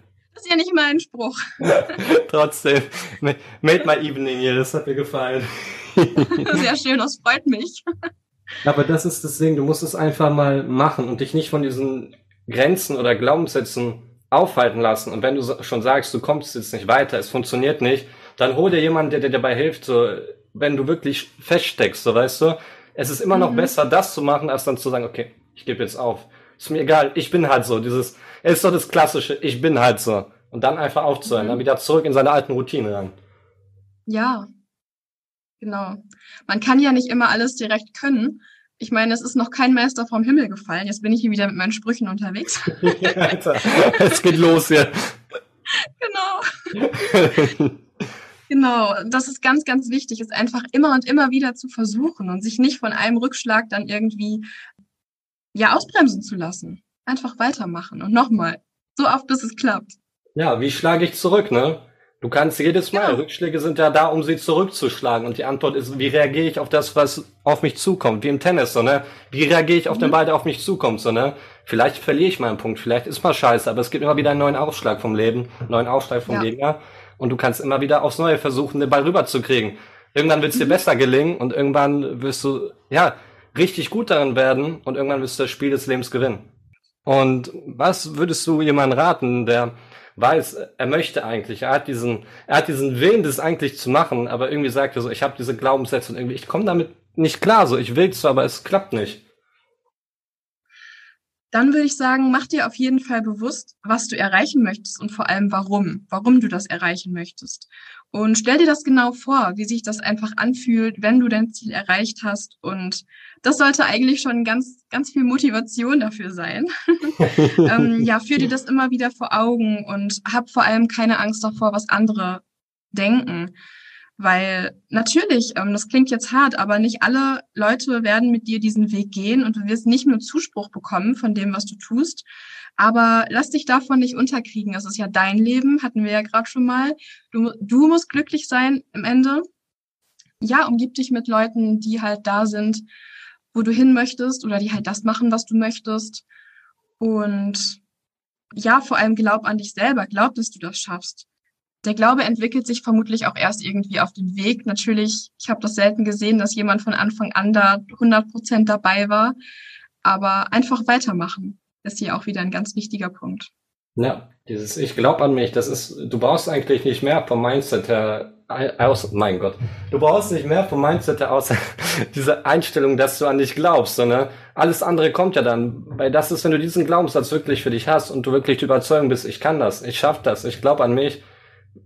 ja nicht mal ein Spruch. Trotzdem, made my evening hier, das hat mir gefallen. Sehr schön, das freut mich. Aber das ist das Ding, du musst es einfach mal machen und dich nicht von diesen Grenzen oder Glaubenssätzen aufhalten lassen. Und wenn du schon sagst, du kommst jetzt nicht weiter, es funktioniert nicht, dann hol dir jemanden, der dir dabei hilft, so, wenn du wirklich feststeckst, so weißt du. Es ist immer noch mhm. besser, das zu machen, als dann zu sagen, okay, ich gebe jetzt auf. Ist mir egal, ich bin halt so. Dieses, es ist doch das Klassische, ich bin halt so. Und dann einfach aufzuhören, mhm. dann wieder zurück in seine alten Routinen rein. Ja, genau. Man kann ja nicht immer alles direkt können. Ich meine, es ist noch kein Meister vom Himmel gefallen. Jetzt bin ich hier wieder mit meinen Sprüchen unterwegs. ja, Alter, es geht los hier. Genau. genau, das ist ganz, ganz wichtig, ist einfach immer und immer wieder zu versuchen und sich nicht von einem Rückschlag dann irgendwie ja ausbremsen zu lassen. Einfach weitermachen und nochmal. So oft, bis es klappt. Ja, wie schlage ich zurück, ne? Du kannst jedes Mal, ja. Rückschläge sind ja da, um sie zurückzuschlagen. Und die Antwort ist, wie reagiere ich auf das, was auf mich zukommt? Wie im Tennis, so, ne? Wie reagiere ich auf mhm. den Ball, der auf mich zukommt, so, ne? Vielleicht verliere ich mal einen Punkt, vielleicht ist mal scheiße, aber es gibt immer wieder einen neuen Aufschlag vom Leben, einen neuen Aufschlag vom ja. Gegner. Und du kannst immer wieder aufs Neue versuchen, den Ball rüberzukriegen. Irgendwann wird es dir mhm. besser gelingen und irgendwann wirst du, ja, richtig gut darin werden und irgendwann wirst du das Spiel des Lebens gewinnen. Und was würdest du jemandem raten, der weiß, er möchte eigentlich, er hat diesen, er hat diesen Willen, das eigentlich zu machen, aber irgendwie sagt er so, ich habe diese Glaubenssätze und irgendwie, ich komme damit nicht klar, so ich will zwar, aber es klappt nicht. Dann würde ich sagen, mach dir auf jeden Fall bewusst, was du erreichen möchtest und vor allem warum, warum du das erreichen möchtest. Und stell dir das genau vor, wie sich das einfach anfühlt, wenn du dein Ziel erreicht hast. Und das sollte eigentlich schon ganz, ganz viel Motivation dafür sein. ähm, ja, führ dir das immer wieder vor Augen und hab vor allem keine Angst davor, was andere denken. Weil natürlich, ähm, das klingt jetzt hart, aber nicht alle Leute werden mit dir diesen Weg gehen und du wirst nicht nur Zuspruch bekommen von dem, was du tust, aber lass dich davon nicht unterkriegen. Es ist ja dein Leben, hatten wir ja gerade schon mal. Du, du musst glücklich sein im Ende. Ja, umgib dich mit Leuten, die halt da sind, wo du hin möchtest oder die halt das machen, was du möchtest. Und ja, vor allem glaub an dich selber, glaub, dass du das schaffst. Der Glaube entwickelt sich vermutlich auch erst irgendwie auf dem Weg. Natürlich, ich habe das selten gesehen, dass jemand von Anfang an da 100 Prozent dabei war, aber einfach weitermachen ist hier auch wieder ein ganz wichtiger Punkt. Ja, dieses Ich glaube an mich, das ist, du brauchst eigentlich nicht mehr vom Mindset her aus, mein Gott, du brauchst nicht mehr vom Mindset her aus diese Einstellung, dass du an dich glaubst, sondern alles andere kommt ja dann, weil das ist, wenn du diesen Glaubenssatz wirklich für dich hast und du wirklich die Überzeugung bist, ich kann das, ich schaff das, ich glaube an mich,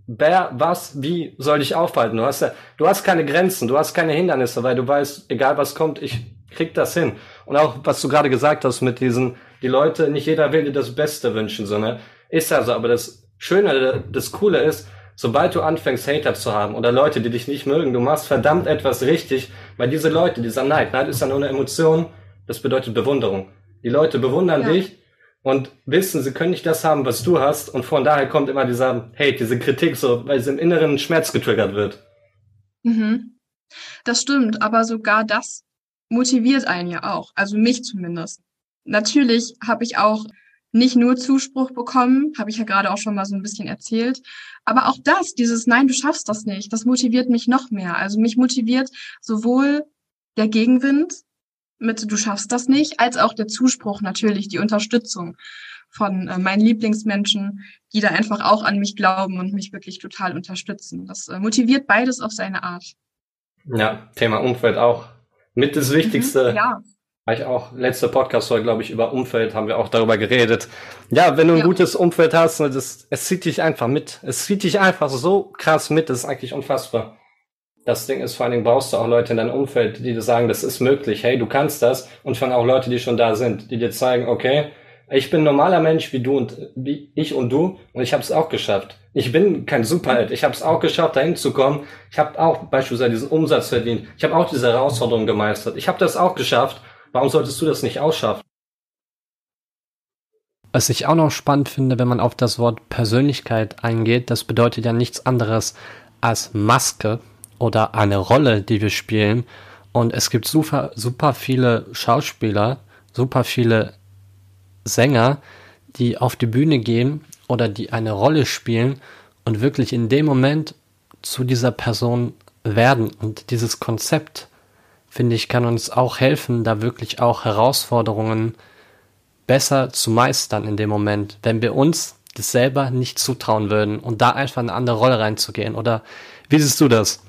wer, was, wie soll dich aufhalten? Du hast ja, du hast keine Grenzen, du hast keine Hindernisse, weil du weißt, egal was kommt, ich krieg das hin. Und auch, was du gerade gesagt hast mit diesen, die Leute, nicht jeder will dir das Beste wünschen, sondern ist ja so. Aber das Schöne, das Coole ist, sobald du anfängst, Hater zu haben oder Leute, die dich nicht mögen, du machst verdammt etwas richtig, weil diese Leute, dieser Neid, Neid ist ja nur eine Emotion, das bedeutet Bewunderung. Die Leute bewundern ja. dich und wissen, sie können nicht das haben, was du hast und von daher kommt immer dieser Hate, diese Kritik so, weil sie im inneren Schmerz getriggert wird. Mhm. Das stimmt, aber sogar das motiviert einen ja auch, also mich zumindest natürlich habe ich auch nicht nur Zuspruch bekommen, habe ich ja gerade auch schon mal so ein bisschen erzählt, aber auch das, dieses Nein, du schaffst das nicht, das motiviert mich noch mehr. Also mich motiviert sowohl der Gegenwind mit du schaffst das nicht, als auch der Zuspruch natürlich, die Unterstützung von äh, meinen Lieblingsmenschen, die da einfach auch an mich glauben und mich wirklich total unterstützen. Das äh, motiviert beides auf seine Art. Ja, Thema Umfeld auch mit das Wichtigste. Mhm, ja ich auch letzte Podcast-Folge, glaube ich, über Umfeld haben wir auch darüber geredet. Ja, wenn du ein ja. gutes Umfeld hast, ne, das, es zieht dich einfach mit. Es zieht dich einfach so krass mit, das ist eigentlich unfassbar. Das Ding ist, vor allen Dingen brauchst du auch Leute in deinem Umfeld, die dir sagen, das ist möglich, hey, du kannst das. Und vor auch Leute, die schon da sind, die dir zeigen, okay, Ich bin ein normaler Mensch wie du und wie ich und du und ich habe es auch geschafft. Ich bin kein Superheld. Ich habe es auch geschafft, dahin zu kommen. Ich habe auch beispielsweise diesen Umsatz verdient. Ich habe auch diese Herausforderung gemeistert. Ich habe das auch geschafft. Warum solltest du das nicht auch schaffen? Was ich auch noch spannend finde, wenn man auf das Wort Persönlichkeit eingeht, das bedeutet ja nichts anderes als Maske oder eine Rolle, die wir spielen. Und es gibt super, super viele Schauspieler, super viele Sänger, die auf die Bühne gehen oder die eine Rolle spielen und wirklich in dem Moment zu dieser Person werden. Und dieses Konzept, finde ich, kann uns auch helfen, da wirklich auch Herausforderungen besser zu meistern in dem Moment, wenn wir uns das selber nicht zutrauen würden und da einfach eine andere Rolle reinzugehen. Oder wie siehst du das?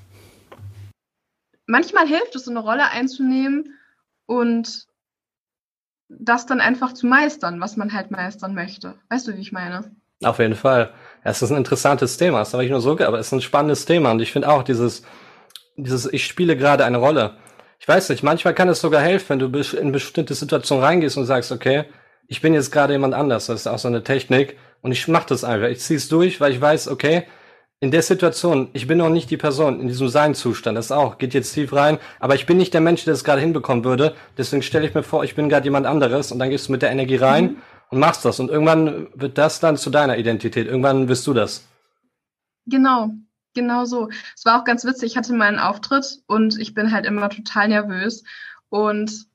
Manchmal hilft es, eine Rolle einzunehmen und das dann einfach zu meistern, was man halt meistern möchte. Weißt du, wie ich meine? Auf jeden Fall. Es ist ein interessantes Thema. Das habe ich nur so, aber es ist ein spannendes Thema. Und ich finde auch dieses, dieses, ich spiele gerade eine Rolle. Ich weiß nicht, manchmal kann es sogar helfen, wenn du in bestimmte Situationen reingehst und sagst, okay, ich bin jetzt gerade jemand anders. Das ist auch so eine Technik. Und ich mache das einfach. Ich ziehe es durch, weil ich weiß, okay, in der Situation, ich bin noch nicht die Person in diesem Sein-Zustand, das auch, geht jetzt tief rein, aber ich bin nicht der Mensch, der es gerade hinbekommen würde. Deswegen stelle ich mir vor, ich bin gerade jemand anderes und dann gehst du mit der Energie rein mhm. und machst das. Und irgendwann wird das dann zu deiner Identität. Irgendwann wirst du das. Genau, genau so. Es war auch ganz witzig, ich hatte meinen Auftritt und ich bin halt immer total nervös. Und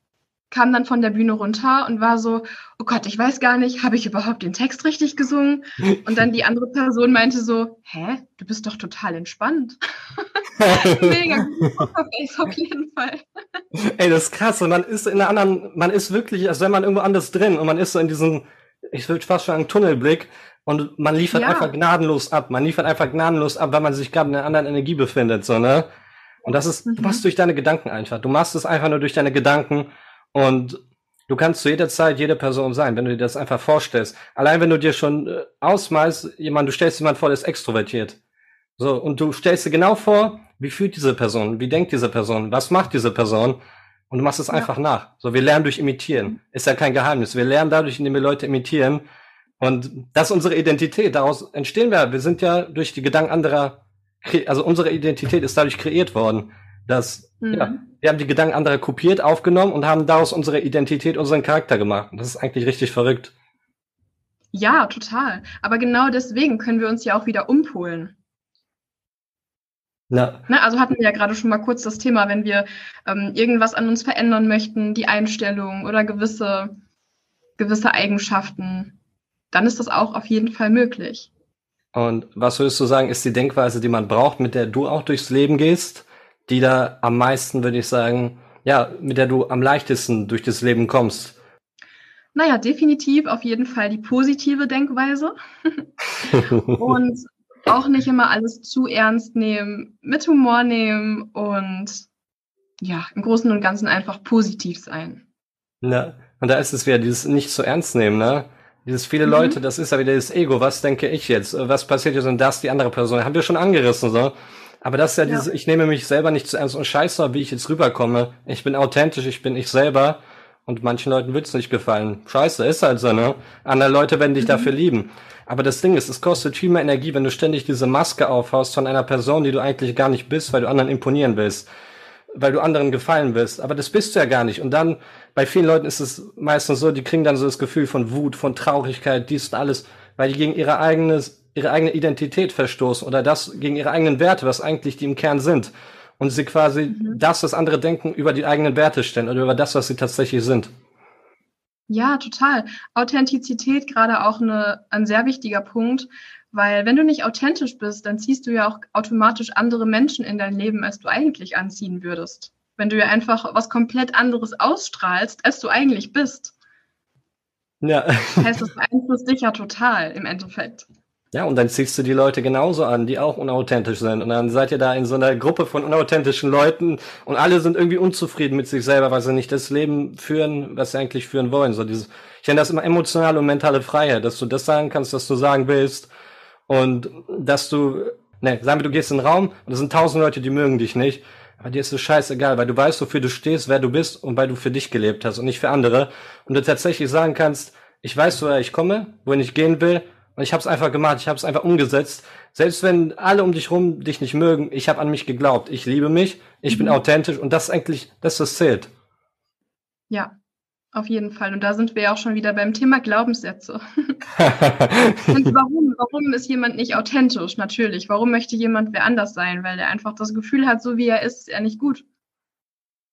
kam dann von der Bühne runter und war so, oh Gott, ich weiß gar nicht, habe ich überhaupt den Text richtig gesungen? Und dann die andere Person meinte so, hä, du bist doch total entspannt. Mega Pokerface auf jeden Fall. Ey, das ist krass. Und man ist in einer anderen, man ist wirklich, als wenn man irgendwo anders drin und man ist so in diesem, ich würde fast schon einen Tunnelblick und man liefert ja. einfach gnadenlos ab. Man liefert einfach gnadenlos ab, weil man sich gerade in einer anderen Energie befindet, so, ne? Und das ist, mhm. du machst durch deine Gedanken einfach. Du machst es einfach nur durch deine Gedanken und du kannst zu jeder Zeit jede Person sein, wenn du dir das einfach vorstellst. Allein wenn du dir schon äh, ausmalst, jemand, du stellst jemand vor, der ist extrovertiert. So, und du stellst dir genau vor, wie fühlt diese Person, wie denkt diese Person, was macht diese Person? Und du machst es ja. einfach nach. So, wir lernen durch Imitieren. Ist ja kein Geheimnis. Wir lernen dadurch, indem wir Leute imitieren. Und das ist unsere Identität. Daraus entstehen wir. Wir sind ja durch die Gedanken anderer, also unsere Identität ist dadurch kreiert worden. Dass, mhm. ja, wir haben die Gedanken anderer kopiert, aufgenommen und haben daraus unsere Identität, unseren Charakter gemacht. Und das ist eigentlich richtig verrückt. Ja, total. Aber genau deswegen können wir uns ja auch wieder umpolen. Ja. Ne, also hatten wir ja gerade schon mal kurz das Thema, wenn wir ähm, irgendwas an uns verändern möchten, die Einstellung oder gewisse, gewisse Eigenschaften, dann ist das auch auf jeden Fall möglich. Und was würdest du sagen, ist die Denkweise, die man braucht, mit der du auch durchs Leben gehst? Die da am meisten, würde ich sagen, ja, mit der du am leichtesten durch das Leben kommst? Naja, definitiv auf jeden Fall die positive Denkweise. und auch nicht immer alles zu ernst nehmen, mit Humor nehmen und ja, im Großen und Ganzen einfach positiv sein. Ja, und da ist es wieder dieses nicht zu ernst nehmen, ne? Dieses viele mhm. Leute, das ist ja wieder das Ego. Was denke ich jetzt? Was passiert jetzt und das die andere Person? Haben wir schon angerissen, so. Aber das ist ja, ja. dieses, ich nehme mich selber nicht zu ernst und scheiße, wie ich jetzt rüberkomme. Ich bin authentisch, ich bin ich selber. Und manchen Leuten wird's nicht gefallen. Scheiße, ist halt so, ne? Andere Leute werden dich mhm. dafür lieben. Aber das Ding ist, es kostet viel mehr Energie, wenn du ständig diese Maske aufhaust von einer Person, die du eigentlich gar nicht bist, weil du anderen imponieren willst. Weil du anderen gefallen willst. Aber das bist du ja gar nicht. Und dann, bei vielen Leuten ist es meistens so, die kriegen dann so das Gefühl von Wut, von Traurigkeit, dies und alles, weil die gegen ihre eigenes ihre eigene Identität verstoßen oder das gegen ihre eigenen Werte, was eigentlich die im Kern sind. Und sie quasi mhm. das, was andere denken, über die eigenen Werte stellen oder über das, was sie tatsächlich sind. Ja, total. Authentizität gerade auch eine, ein sehr wichtiger Punkt, weil wenn du nicht authentisch bist, dann ziehst du ja auch automatisch andere Menschen in dein Leben, als du eigentlich anziehen würdest. Wenn du ja einfach was komplett anderes ausstrahlst, als du eigentlich bist. Ja. Das heißt, das beeinflusst dich ja total im Endeffekt. Ja, und dann ziehst du die Leute genauso an, die auch unauthentisch sind. Und dann seid ihr da in so einer Gruppe von unauthentischen Leuten und alle sind irgendwie unzufrieden mit sich selber, weil sie nicht das Leben führen, was sie eigentlich führen wollen. So dieses, ich nenne das immer emotionale und mentale Freiheit, dass du das sagen kannst, was du sagen willst. Und dass du, ne, sagen wir, du gehst in den Raum und es sind tausend Leute, die mögen dich nicht. Aber dir ist es scheißegal, weil du weißt, wofür du stehst, wer du bist und weil du für dich gelebt hast und nicht für andere. Und du tatsächlich sagen kannst, Ich weiß, woher ich komme, wohin ich gehen will. Und ich habe es einfach gemacht, ich habe es einfach umgesetzt. Selbst wenn alle um dich rum dich nicht mögen, ich habe an mich geglaubt. Ich liebe mich, ich mhm. bin authentisch und das ist eigentlich, das das zählt. Ja, auf jeden Fall. Und da sind wir ja auch schon wieder beim Thema Glaubenssätze. und warum, warum ist jemand nicht authentisch? Natürlich. Warum möchte jemand wer anders sein? Weil er einfach das Gefühl hat, so wie er ist, ist er nicht gut.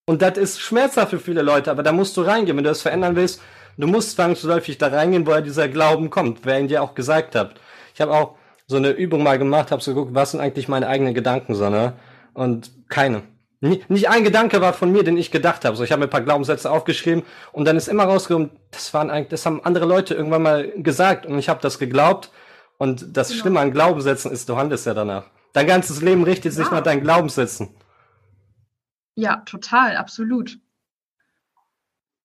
Und das ist schmerzhaft für viele Leute, aber da musst du reingehen. Wenn du das verändern willst, du musst zwangsläufig da reingehen, woher dieser Glauben kommt, wer ihn dir auch gesagt hat. Ich habe auch so eine Übung mal gemacht, habe so geguckt, was sind eigentlich meine eigenen Gedanken, so, ne? Und keine. Nicht, ein Gedanke war von mir, den ich gedacht habe. So, ich habe mir ein paar Glaubenssätze aufgeschrieben und dann ist immer rausgekommen, das waren eigentlich, das haben andere Leute irgendwann mal gesagt und ich habe das geglaubt. Und das genau. Schlimme an Glaubenssätzen ist, du handelst ja danach. Dein ganzes Leben richtet sich ja. nach deinen Glaubenssätzen. Ja, total, absolut.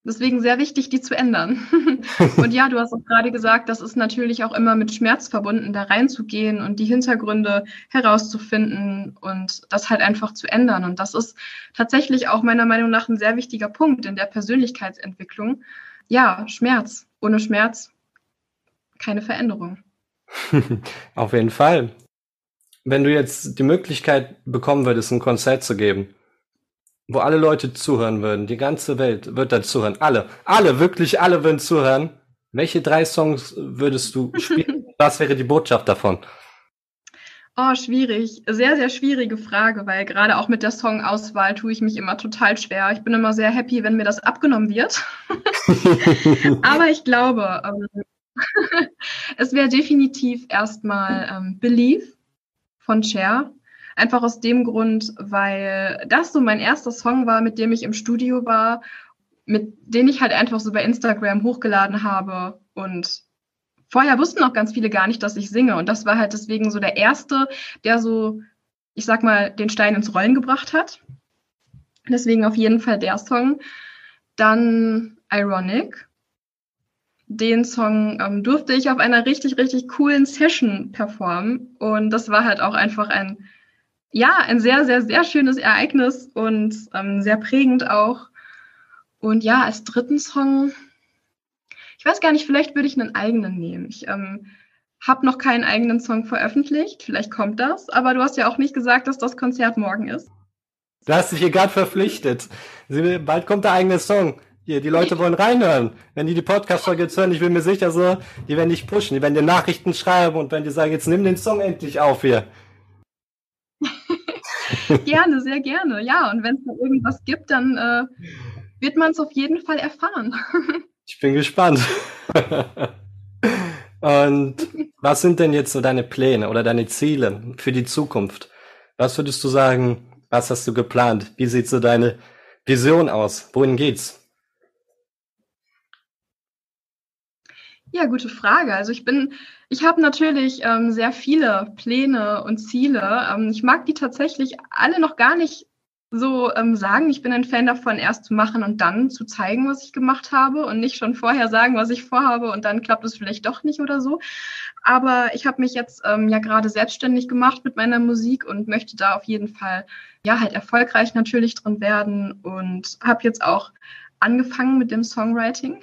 Deswegen sehr wichtig, die zu ändern. und ja, du hast auch gerade gesagt, das ist natürlich auch immer mit Schmerz verbunden, da reinzugehen und die Hintergründe herauszufinden und das halt einfach zu ändern. Und das ist tatsächlich auch meiner Meinung nach ein sehr wichtiger Punkt in der Persönlichkeitsentwicklung. Ja, Schmerz. Ohne Schmerz keine Veränderung. Auf jeden Fall. Wenn du jetzt die Möglichkeit bekommen würdest, ein Konzert zu geben, wo alle Leute zuhören würden, die ganze Welt wird da zuhören, alle, alle, wirklich alle würden zuhören. Welche drei Songs würdest du spielen? Was wäre die Botschaft davon? Oh, schwierig. Sehr, sehr schwierige Frage, weil gerade auch mit der Songauswahl tue ich mich immer total schwer. Ich bin immer sehr happy, wenn mir das abgenommen wird. Aber ich glaube, ähm, es wäre definitiv erstmal ähm, Believe von Cher. Einfach aus dem Grund, weil das so mein erster Song war, mit dem ich im Studio war, mit dem ich halt einfach so bei Instagram hochgeladen habe. Und vorher wussten auch ganz viele gar nicht, dass ich singe. Und das war halt deswegen so der erste, der so, ich sag mal, den Stein ins Rollen gebracht hat. Deswegen auf jeden Fall der Song. Dann Ironic. Den Song ähm, durfte ich auf einer richtig, richtig coolen Session performen. Und das war halt auch einfach ein ja, ein sehr, sehr, sehr schönes Ereignis und ähm, sehr prägend auch. Und ja, als dritten Song, ich weiß gar nicht, vielleicht würde ich einen eigenen nehmen. Ich ähm, habe noch keinen eigenen Song veröffentlicht, vielleicht kommt das, aber du hast ja auch nicht gesagt, dass das Konzert morgen ist. Du hast dich hier gerade verpflichtet. Bald kommt der eigene Song. Hier, die Leute wollen reinhören. Wenn die die Podcast-Folge jetzt hören, ich bin mir sicher so, die werden dich pushen, die werden dir Nachrichten schreiben und wenn die sagen, jetzt nimm den Song endlich auf hier. gerne, sehr gerne. Ja, und wenn es da irgendwas gibt, dann äh, wird man es auf jeden Fall erfahren. ich bin gespannt. und was sind denn jetzt so deine Pläne oder deine Ziele für die Zukunft? Was würdest du sagen, was hast du geplant? Wie sieht so deine Vision aus? Wohin geht's? Ja, gute Frage. Also ich bin, ich habe natürlich ähm, sehr viele Pläne und Ziele. Ähm, ich mag die tatsächlich alle noch gar nicht so ähm, sagen. Ich bin ein Fan davon, erst zu machen und dann zu zeigen, was ich gemacht habe und nicht schon vorher sagen, was ich vorhabe und dann klappt es vielleicht doch nicht oder so. Aber ich habe mich jetzt ähm, ja gerade selbstständig gemacht mit meiner Musik und möchte da auf jeden Fall ja halt erfolgreich natürlich drin werden und habe jetzt auch angefangen mit dem Songwriting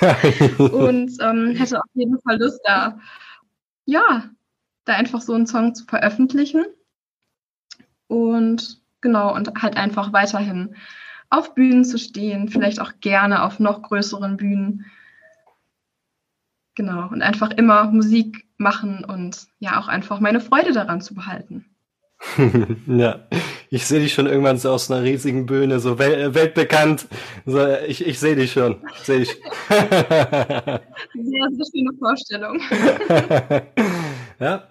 und ähm, hätte auf jeden Fall Lust, da ja, da einfach so einen Song zu veröffentlichen und genau und halt einfach weiterhin auf Bühnen zu stehen, vielleicht auch gerne auf noch größeren Bühnen. Genau, und einfach immer Musik machen und ja auch einfach meine Freude daran zu behalten. ja, ich sehe dich schon irgendwann so aus einer riesigen Bühne, so wel äh, weltbekannt. So, ich, ich sehe dich schon. Seh ich. sehr, sehr schöne Vorstellung. ja.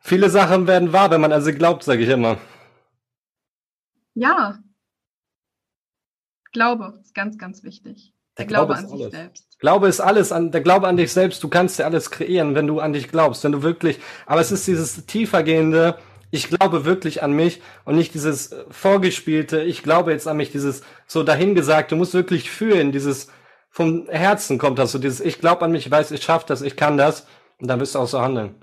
Viele Sachen werden wahr, wenn man also glaubt, sage ich immer. Ja. Glaube ist ganz, ganz wichtig. Der, der Glaube, Glaube an sich selbst. Glaube ist alles an, der Glaube an dich selbst. Du kannst dir alles kreieren, wenn du an dich glaubst, wenn du wirklich, aber es ist dieses tiefergehende, ich glaube wirklich an mich und nicht dieses vorgespielte, ich glaube jetzt an mich, dieses so dahingesagt, du musst wirklich fühlen, dieses vom Herzen kommt das so, dieses ich glaube an mich, ich weiß, ich schaffe das, ich kann das und dann wirst du auch so handeln.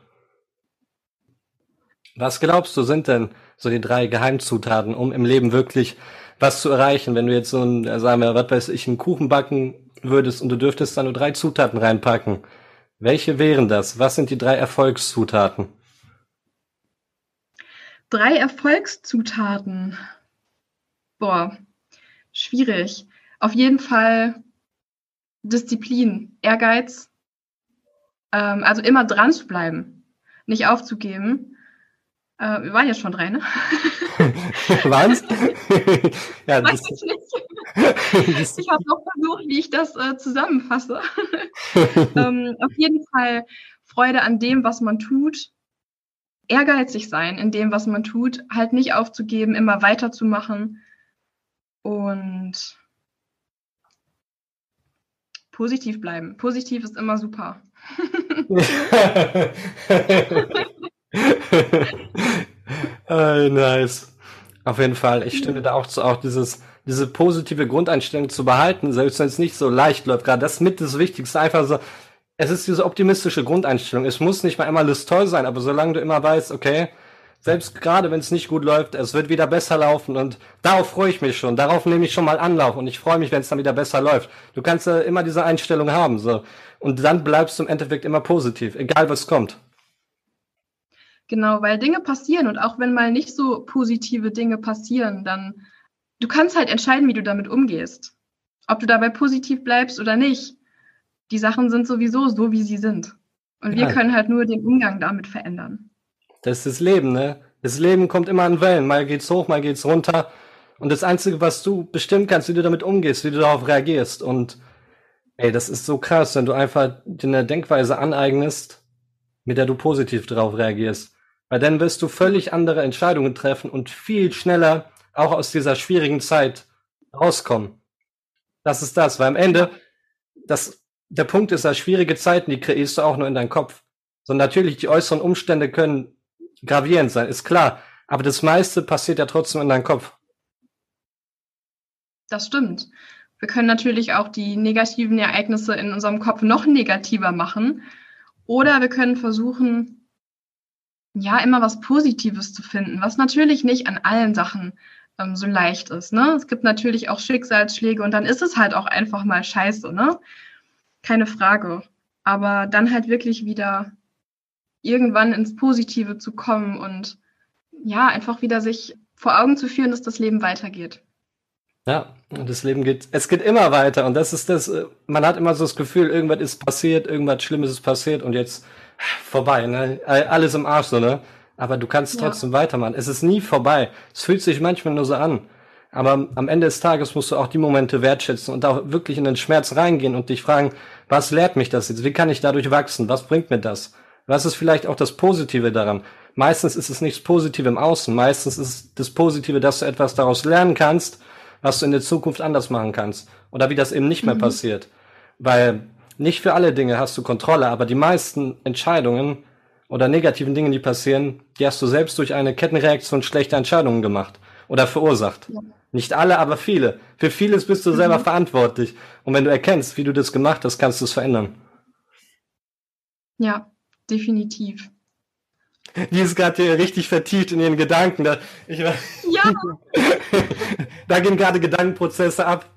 Was glaubst du, sind denn so die drei Geheimzutaten, um im Leben wirklich was zu erreichen? Wenn du jetzt so ein, sagen wir, was weiß ich, einen Kuchen backen würdest und du dürftest da nur drei Zutaten reinpacken, welche wären das? Was sind die drei Erfolgszutaten? Drei Erfolgszutaten. Boah, schwierig. Auf jeden Fall Disziplin, Ehrgeiz, ähm, also immer dran zu bleiben, nicht aufzugeben. Äh, wir waren jetzt schon drei, ne? Was? ja, Weiß ich nicht. ich habe noch versucht, wie ich das äh, zusammenfasse. ähm, auf jeden Fall Freude an dem, was man tut. Ehrgeizig sein in dem, was man tut. Halt nicht aufzugeben, immer weiterzumachen. Und positiv bleiben. Positiv ist immer super. oh, nice. Auf jeden Fall. Ich stimme da auch zu, auch dieses, diese positive Grundeinstellung zu behalten, selbst wenn es nicht so leicht läuft. Gerade das mit das Wichtigste. Einfach so, es ist diese optimistische Grundeinstellung. Es muss nicht mal immer alles toll sein, aber solange du immer weißt, okay, selbst gerade wenn es nicht gut läuft, es wird wieder besser laufen und darauf freue ich mich schon. Darauf nehme ich schon mal Anlauf und ich freue mich, wenn es dann wieder besser läuft. Du kannst ja immer diese Einstellung haben, so. Und dann bleibst du im Endeffekt immer positiv, egal was kommt. Genau, weil Dinge passieren und auch wenn mal nicht so positive Dinge passieren, dann du kannst halt entscheiden, wie du damit umgehst. Ob du dabei positiv bleibst oder nicht. Die Sachen sind sowieso so, wie sie sind. Und ja. wir können halt nur den Umgang damit verändern. Das ist das Leben, ne? Das Leben kommt immer in Wellen. Mal geht's hoch, mal geht's runter. Und das Einzige, was du bestimmen kannst, wie du damit umgehst, wie du darauf reagierst. Und ey, das ist so krass, wenn du einfach dir eine Denkweise aneignest, mit der du positiv darauf reagierst. Weil dann wirst du völlig andere Entscheidungen treffen und viel schneller auch aus dieser schwierigen Zeit rauskommen. Das ist das, weil am Ende, das, der Punkt ist, dass schwierige Zeiten, die kreierst du auch nur in deinem Kopf. So natürlich, die äußeren Umstände können gravierend sein, ist klar. Aber das meiste passiert ja trotzdem in deinem Kopf. Das stimmt. Wir können natürlich auch die negativen Ereignisse in unserem Kopf noch negativer machen. Oder wir können versuchen, ja, immer was Positives zu finden, was natürlich nicht an allen Sachen ähm, so leicht ist. Ne? Es gibt natürlich auch Schicksalsschläge und dann ist es halt auch einfach mal scheiße, ne? Keine Frage. Aber dann halt wirklich wieder irgendwann ins Positive zu kommen und ja, einfach wieder sich vor Augen zu führen, dass das Leben weitergeht. Ja, und das Leben geht, es geht immer weiter und das ist das, äh, man hat immer so das Gefühl, irgendwas ist passiert, irgendwas Schlimmes ist passiert und jetzt vorbei, ne? Alles im Arsch, so, ne? Aber du kannst trotzdem ja. weitermachen. Es ist nie vorbei. Es fühlt sich manchmal nur so an. Aber am Ende des Tages musst du auch die Momente wertschätzen und auch wirklich in den Schmerz reingehen und dich fragen, was lehrt mich das jetzt? Wie kann ich dadurch wachsen? Was bringt mir das? Was ist vielleicht auch das Positive daran? Meistens ist es nichts Positive im Außen. Meistens ist das Positive, dass du etwas daraus lernen kannst, was du in der Zukunft anders machen kannst. Oder wie das eben nicht mehr mhm. passiert. Weil nicht für alle Dinge hast du Kontrolle, aber die meisten Entscheidungen oder negativen Dinge, die passieren, die hast du selbst durch eine Kettenreaktion schlechter Entscheidungen gemacht oder verursacht. Ja. Nicht alle, aber viele. Für vieles bist du selber mhm. verantwortlich. Und wenn du erkennst, wie du das gemacht hast, kannst du es verändern. Ja, definitiv. Die ist gerade richtig vertieft in ihren Gedanken. Da, ich, ja. da gehen gerade Gedankenprozesse ab.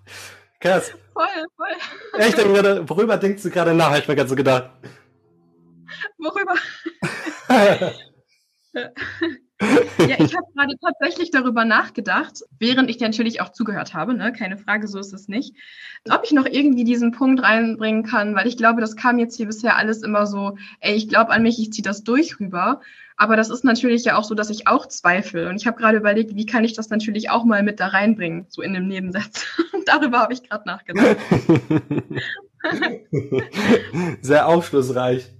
Krass. Voll, voll. ich denke gerade, worüber denkst du gerade nach, habe ich mir gerade so gedacht. Worüber? ja, ich habe gerade tatsächlich darüber nachgedacht, während ich dir natürlich auch zugehört habe, ne? keine Frage, so ist es nicht, ob ich noch irgendwie diesen Punkt reinbringen kann, weil ich glaube, das kam jetzt hier bisher alles immer so, ey, ich glaube an mich, ich ziehe das durch rüber. Aber das ist natürlich ja auch so, dass ich auch zweifle. Und ich habe gerade überlegt, wie kann ich das natürlich auch mal mit da reinbringen, so in dem Nebensatz. Darüber habe ich gerade nachgedacht. Sehr aufschlussreich.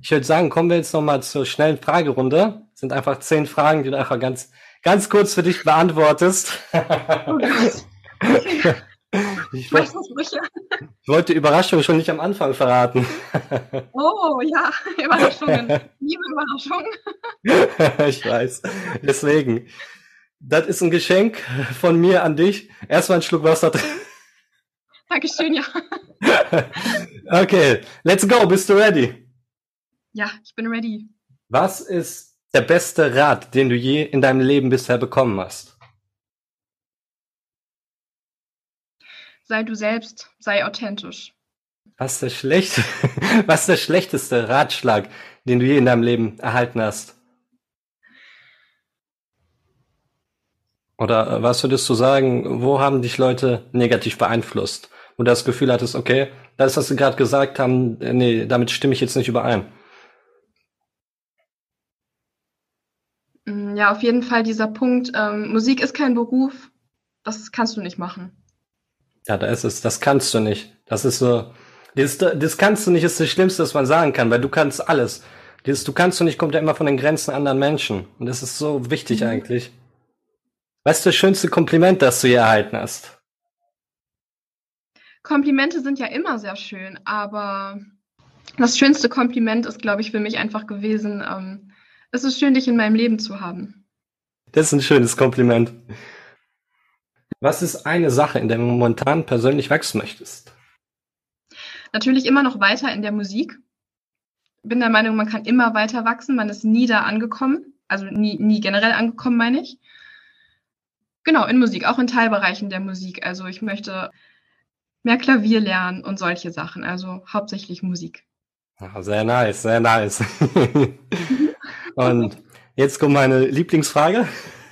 Ich würde sagen, kommen wir jetzt nochmal zur schnellen Fragerunde. Das sind einfach zehn Fragen, die du einfach ganz, ganz kurz für dich beantwortest. Oh ich, wollte, ich wollte Überraschung schon nicht am Anfang verraten. Oh ja, Überraschungen. Liebe Überraschungen. ich weiß. Deswegen. Das ist ein Geschenk von mir an dich. Erstmal ein Schluck Wasser drin. Dankeschön, ja. okay, let's go. Bist du ready? Ja, ich bin ready. Was ist der beste Rat, den du je in deinem Leben bisher bekommen hast? sei du selbst, sei authentisch. Was ist der schlechte, was ist der schlechteste Ratschlag, den du je in deinem Leben erhalten hast? Oder äh, was würdest du sagen, wo haben dich Leute negativ beeinflusst? Wo du das Gefühl hattest, okay, das, was sie gerade gesagt haben, äh, nee, damit stimme ich jetzt nicht überein. Ja, auf jeden Fall dieser Punkt, ähm, Musik ist kein Beruf, das kannst du nicht machen. Ja, da ist es, das kannst du nicht. Das ist so, das, das kannst du nicht, ist das Schlimmste, was man sagen kann, weil du kannst alles. Das, du kannst du nicht, kommt ja immer von den Grenzen anderen Menschen. Und das ist so wichtig mhm. eigentlich. Was ist das schönste Kompliment, das du je erhalten hast? Komplimente sind ja immer sehr schön, aber das schönste Kompliment ist, glaube ich, für mich einfach gewesen, ähm, es ist schön, dich in meinem Leben zu haben. Das ist ein schönes Kompliment. Was ist eine Sache, in der du momentan persönlich wachsen möchtest? Natürlich immer noch weiter in der Musik. Bin der Meinung, man kann immer weiter wachsen. Man ist nie da angekommen. Also nie, nie generell angekommen, meine ich. Genau, in Musik, auch in Teilbereichen der Musik. Also ich möchte mehr Klavier lernen und solche Sachen. Also hauptsächlich Musik. Ah, sehr nice, sehr nice. und jetzt kommt meine Lieblingsfrage.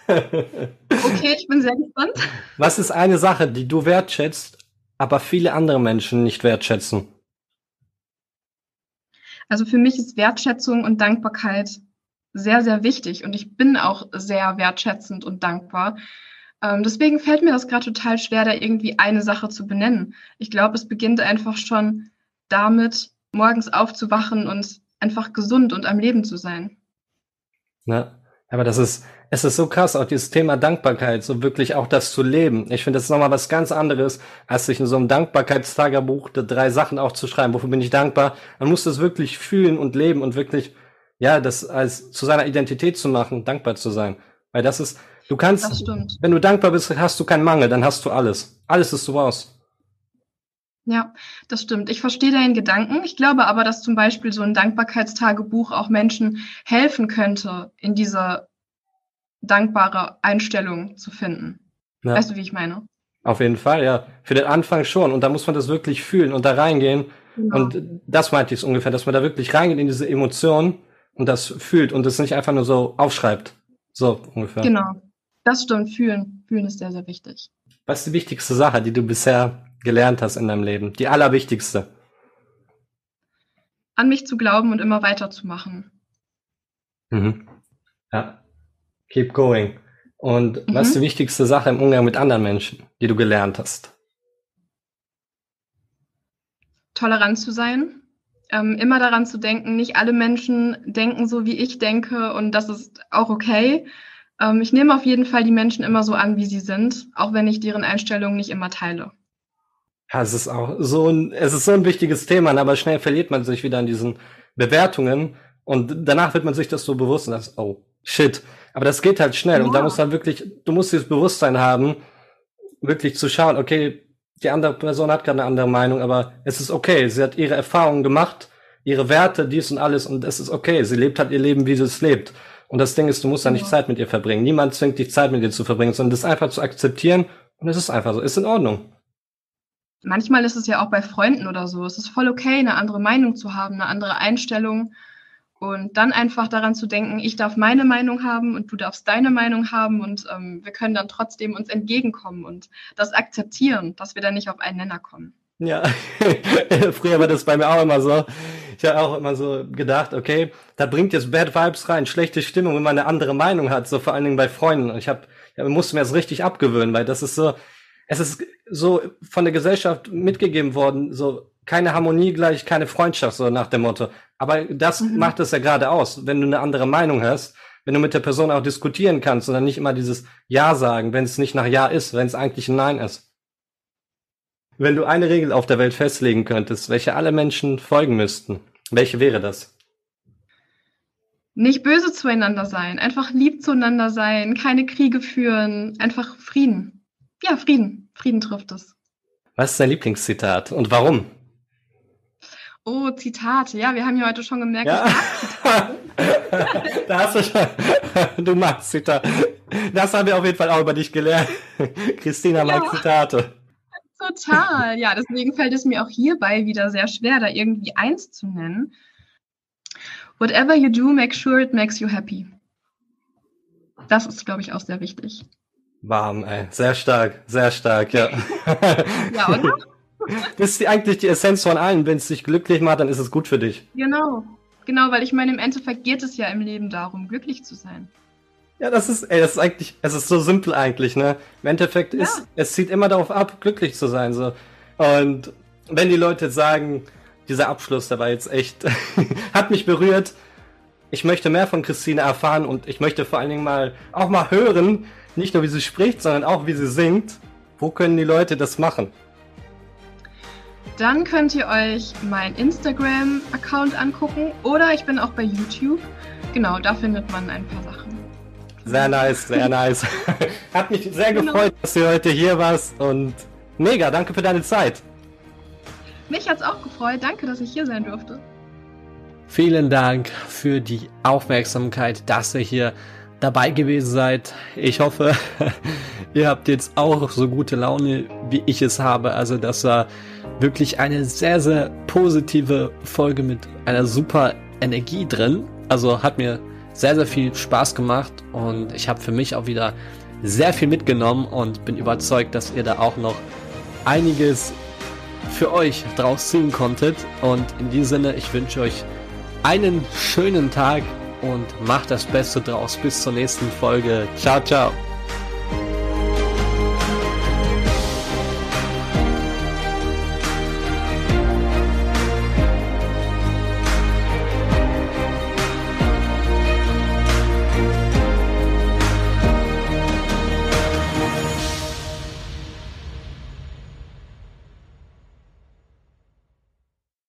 okay, ich bin sehr gespannt. Was ist eine Sache, die du wertschätzt, aber viele andere Menschen nicht wertschätzen? Also für mich ist Wertschätzung und Dankbarkeit sehr, sehr wichtig und ich bin auch sehr wertschätzend und dankbar. Ähm, deswegen fällt mir das gerade total schwer, da irgendwie eine Sache zu benennen. Ich glaube, es beginnt einfach schon damit, morgens aufzuwachen und einfach gesund und am Leben zu sein. Ja, aber das ist, es ist so krass, auch dieses Thema Dankbarkeit, so wirklich auch das zu leben. Ich finde, das ist nochmal was ganz anderes, als sich in so einem Dankbarkeitstagebuch drei Sachen auch zu schreiben. Wofür bin ich dankbar? Man muss das wirklich fühlen und leben und wirklich, ja, das als zu seiner Identität zu machen, dankbar zu sein. Weil das ist, Du kannst, wenn du dankbar bist, hast du keinen Mangel, dann hast du alles. Alles ist du aus. Ja, das stimmt. Ich verstehe deinen Gedanken. Ich glaube aber, dass zum Beispiel so ein Dankbarkeitstagebuch auch Menschen helfen könnte, in diese dankbare Einstellung zu finden. Ja. Weißt du, wie ich meine? Auf jeden Fall, ja. Für den Anfang schon. Und da muss man das wirklich fühlen und da reingehen. Genau. Und das meinte ich ungefähr, dass man da wirklich reingeht in diese Emotionen und das fühlt und das nicht einfach nur so aufschreibt. So ungefähr. Genau. Das stimmt, fühlen. Fühlen ist sehr, sehr wichtig. Was ist die wichtigste Sache, die du bisher gelernt hast in deinem Leben? Die allerwichtigste? An mich zu glauben und immer weiterzumachen. Mhm. Ja. Keep going. Und mhm. was ist die wichtigste Sache im Umgang mit anderen Menschen, die du gelernt hast? Tolerant zu sein. Ähm, immer daran zu denken, nicht alle Menschen denken so, wie ich denke und das ist auch okay. Ähm, ich nehme auf jeden Fall die Menschen immer so an, wie sie sind, auch wenn ich deren Einstellungen nicht immer teile. Ja, es ist auch so ein, es ist so ein wichtiges Thema, aber schnell verliert man sich wieder in diesen Bewertungen und danach wird man sich das so bewusst und das, oh, shit. Aber das geht halt schnell ja. und da muss dann wirklich, du musst dieses Bewusstsein haben, wirklich zu schauen, okay, die andere Person hat gerade eine andere Meinung, aber es ist okay, sie hat ihre Erfahrungen gemacht, ihre Werte, dies und alles und es ist okay, sie lebt halt ihr Leben, wie sie es lebt. Und das Ding ist, du musst da nicht ja. Zeit mit ihr verbringen. Niemand zwingt dich Zeit mit ihr zu verbringen, sondern das einfach zu akzeptieren und es ist einfach so, ist in Ordnung. Manchmal ist es ja auch bei Freunden oder so. Es ist voll okay, eine andere Meinung zu haben, eine andere Einstellung und dann einfach daran zu denken, ich darf meine Meinung haben und du darfst deine Meinung haben und ähm, wir können dann trotzdem uns entgegenkommen und das akzeptieren, dass wir da nicht auf einen Nenner kommen. Ja, früher war das bei mir auch immer so. Ich habe auch immer so gedacht, okay, da bringt jetzt Bad Vibes rein, schlechte Stimmung, wenn man eine andere Meinung hat, so vor allen Dingen bei Freunden. Und ich habe, ja, musste mir das richtig abgewöhnen, weil das ist so, es ist so von der Gesellschaft mitgegeben worden, so keine Harmonie gleich, keine Freundschaft, so nach dem Motto. Aber das mhm. macht es ja gerade aus, wenn du eine andere Meinung hast, wenn du mit der Person auch diskutieren kannst und dann nicht immer dieses Ja sagen, wenn es nicht nach Ja ist, wenn es eigentlich ein Nein ist. Wenn du eine Regel auf der Welt festlegen könntest, welche alle Menschen folgen müssten, welche wäre das? Nicht böse zueinander sein, einfach lieb zueinander sein, keine Kriege führen, einfach Frieden. Ja, Frieden. Frieden trifft es. Was ist dein Lieblingszitat und warum? Oh, Zitate. Ja, wir haben ja heute schon gemerkt, ja. mag Zitate. da hast du schon. Du magst Zitate. Das haben wir auf jeden Fall auch über dich gelernt. Christina mag ja. Zitate. So Total, ja, deswegen fällt es mir auch hierbei wieder sehr schwer, da irgendwie eins zu nennen. Whatever you do, make sure it makes you happy. Das ist, glaube ich, auch sehr wichtig. Warm, ey. Sehr stark, sehr stark, ja. ja, oder? Das ist eigentlich die Essenz von allen. Wenn es dich glücklich macht, dann ist es gut für dich. Genau, genau, weil ich meine, im Endeffekt geht es ja im Leben darum, glücklich zu sein. Ja, das ist, ey, das ist eigentlich, es ist so simpel eigentlich, ne? Im Endeffekt ja. ist, es zieht immer darauf ab, glücklich zu sein, so. Und wenn die Leute sagen, dieser Abschluss, der war jetzt echt, hat mich berührt. Ich möchte mehr von Christine erfahren und ich möchte vor allen Dingen mal, auch mal hören, nicht nur wie sie spricht, sondern auch wie sie singt. Wo können die Leute das machen? Dann könnt ihr euch mein Instagram-Account angucken oder ich bin auch bei YouTube. Genau, da findet man ein paar Sachen. Sehr nice, sehr nice. Hat mich sehr genau. gefreut, dass du heute hier warst und mega, danke für deine Zeit. Mich hat's auch gefreut. Danke, dass ich hier sein durfte. Vielen Dank für die Aufmerksamkeit, dass ihr hier dabei gewesen seid. Ich hoffe, ihr habt jetzt auch so gute Laune, wie ich es habe. Also das war wirklich eine sehr, sehr positive Folge mit einer super Energie drin. Also hat mir sehr, sehr viel Spaß gemacht und ich habe für mich auch wieder sehr viel mitgenommen und bin überzeugt, dass ihr da auch noch einiges für euch draus ziehen konntet. Und in diesem Sinne, ich wünsche euch einen schönen Tag und macht das Beste draus. Bis zur nächsten Folge. Ciao, ciao.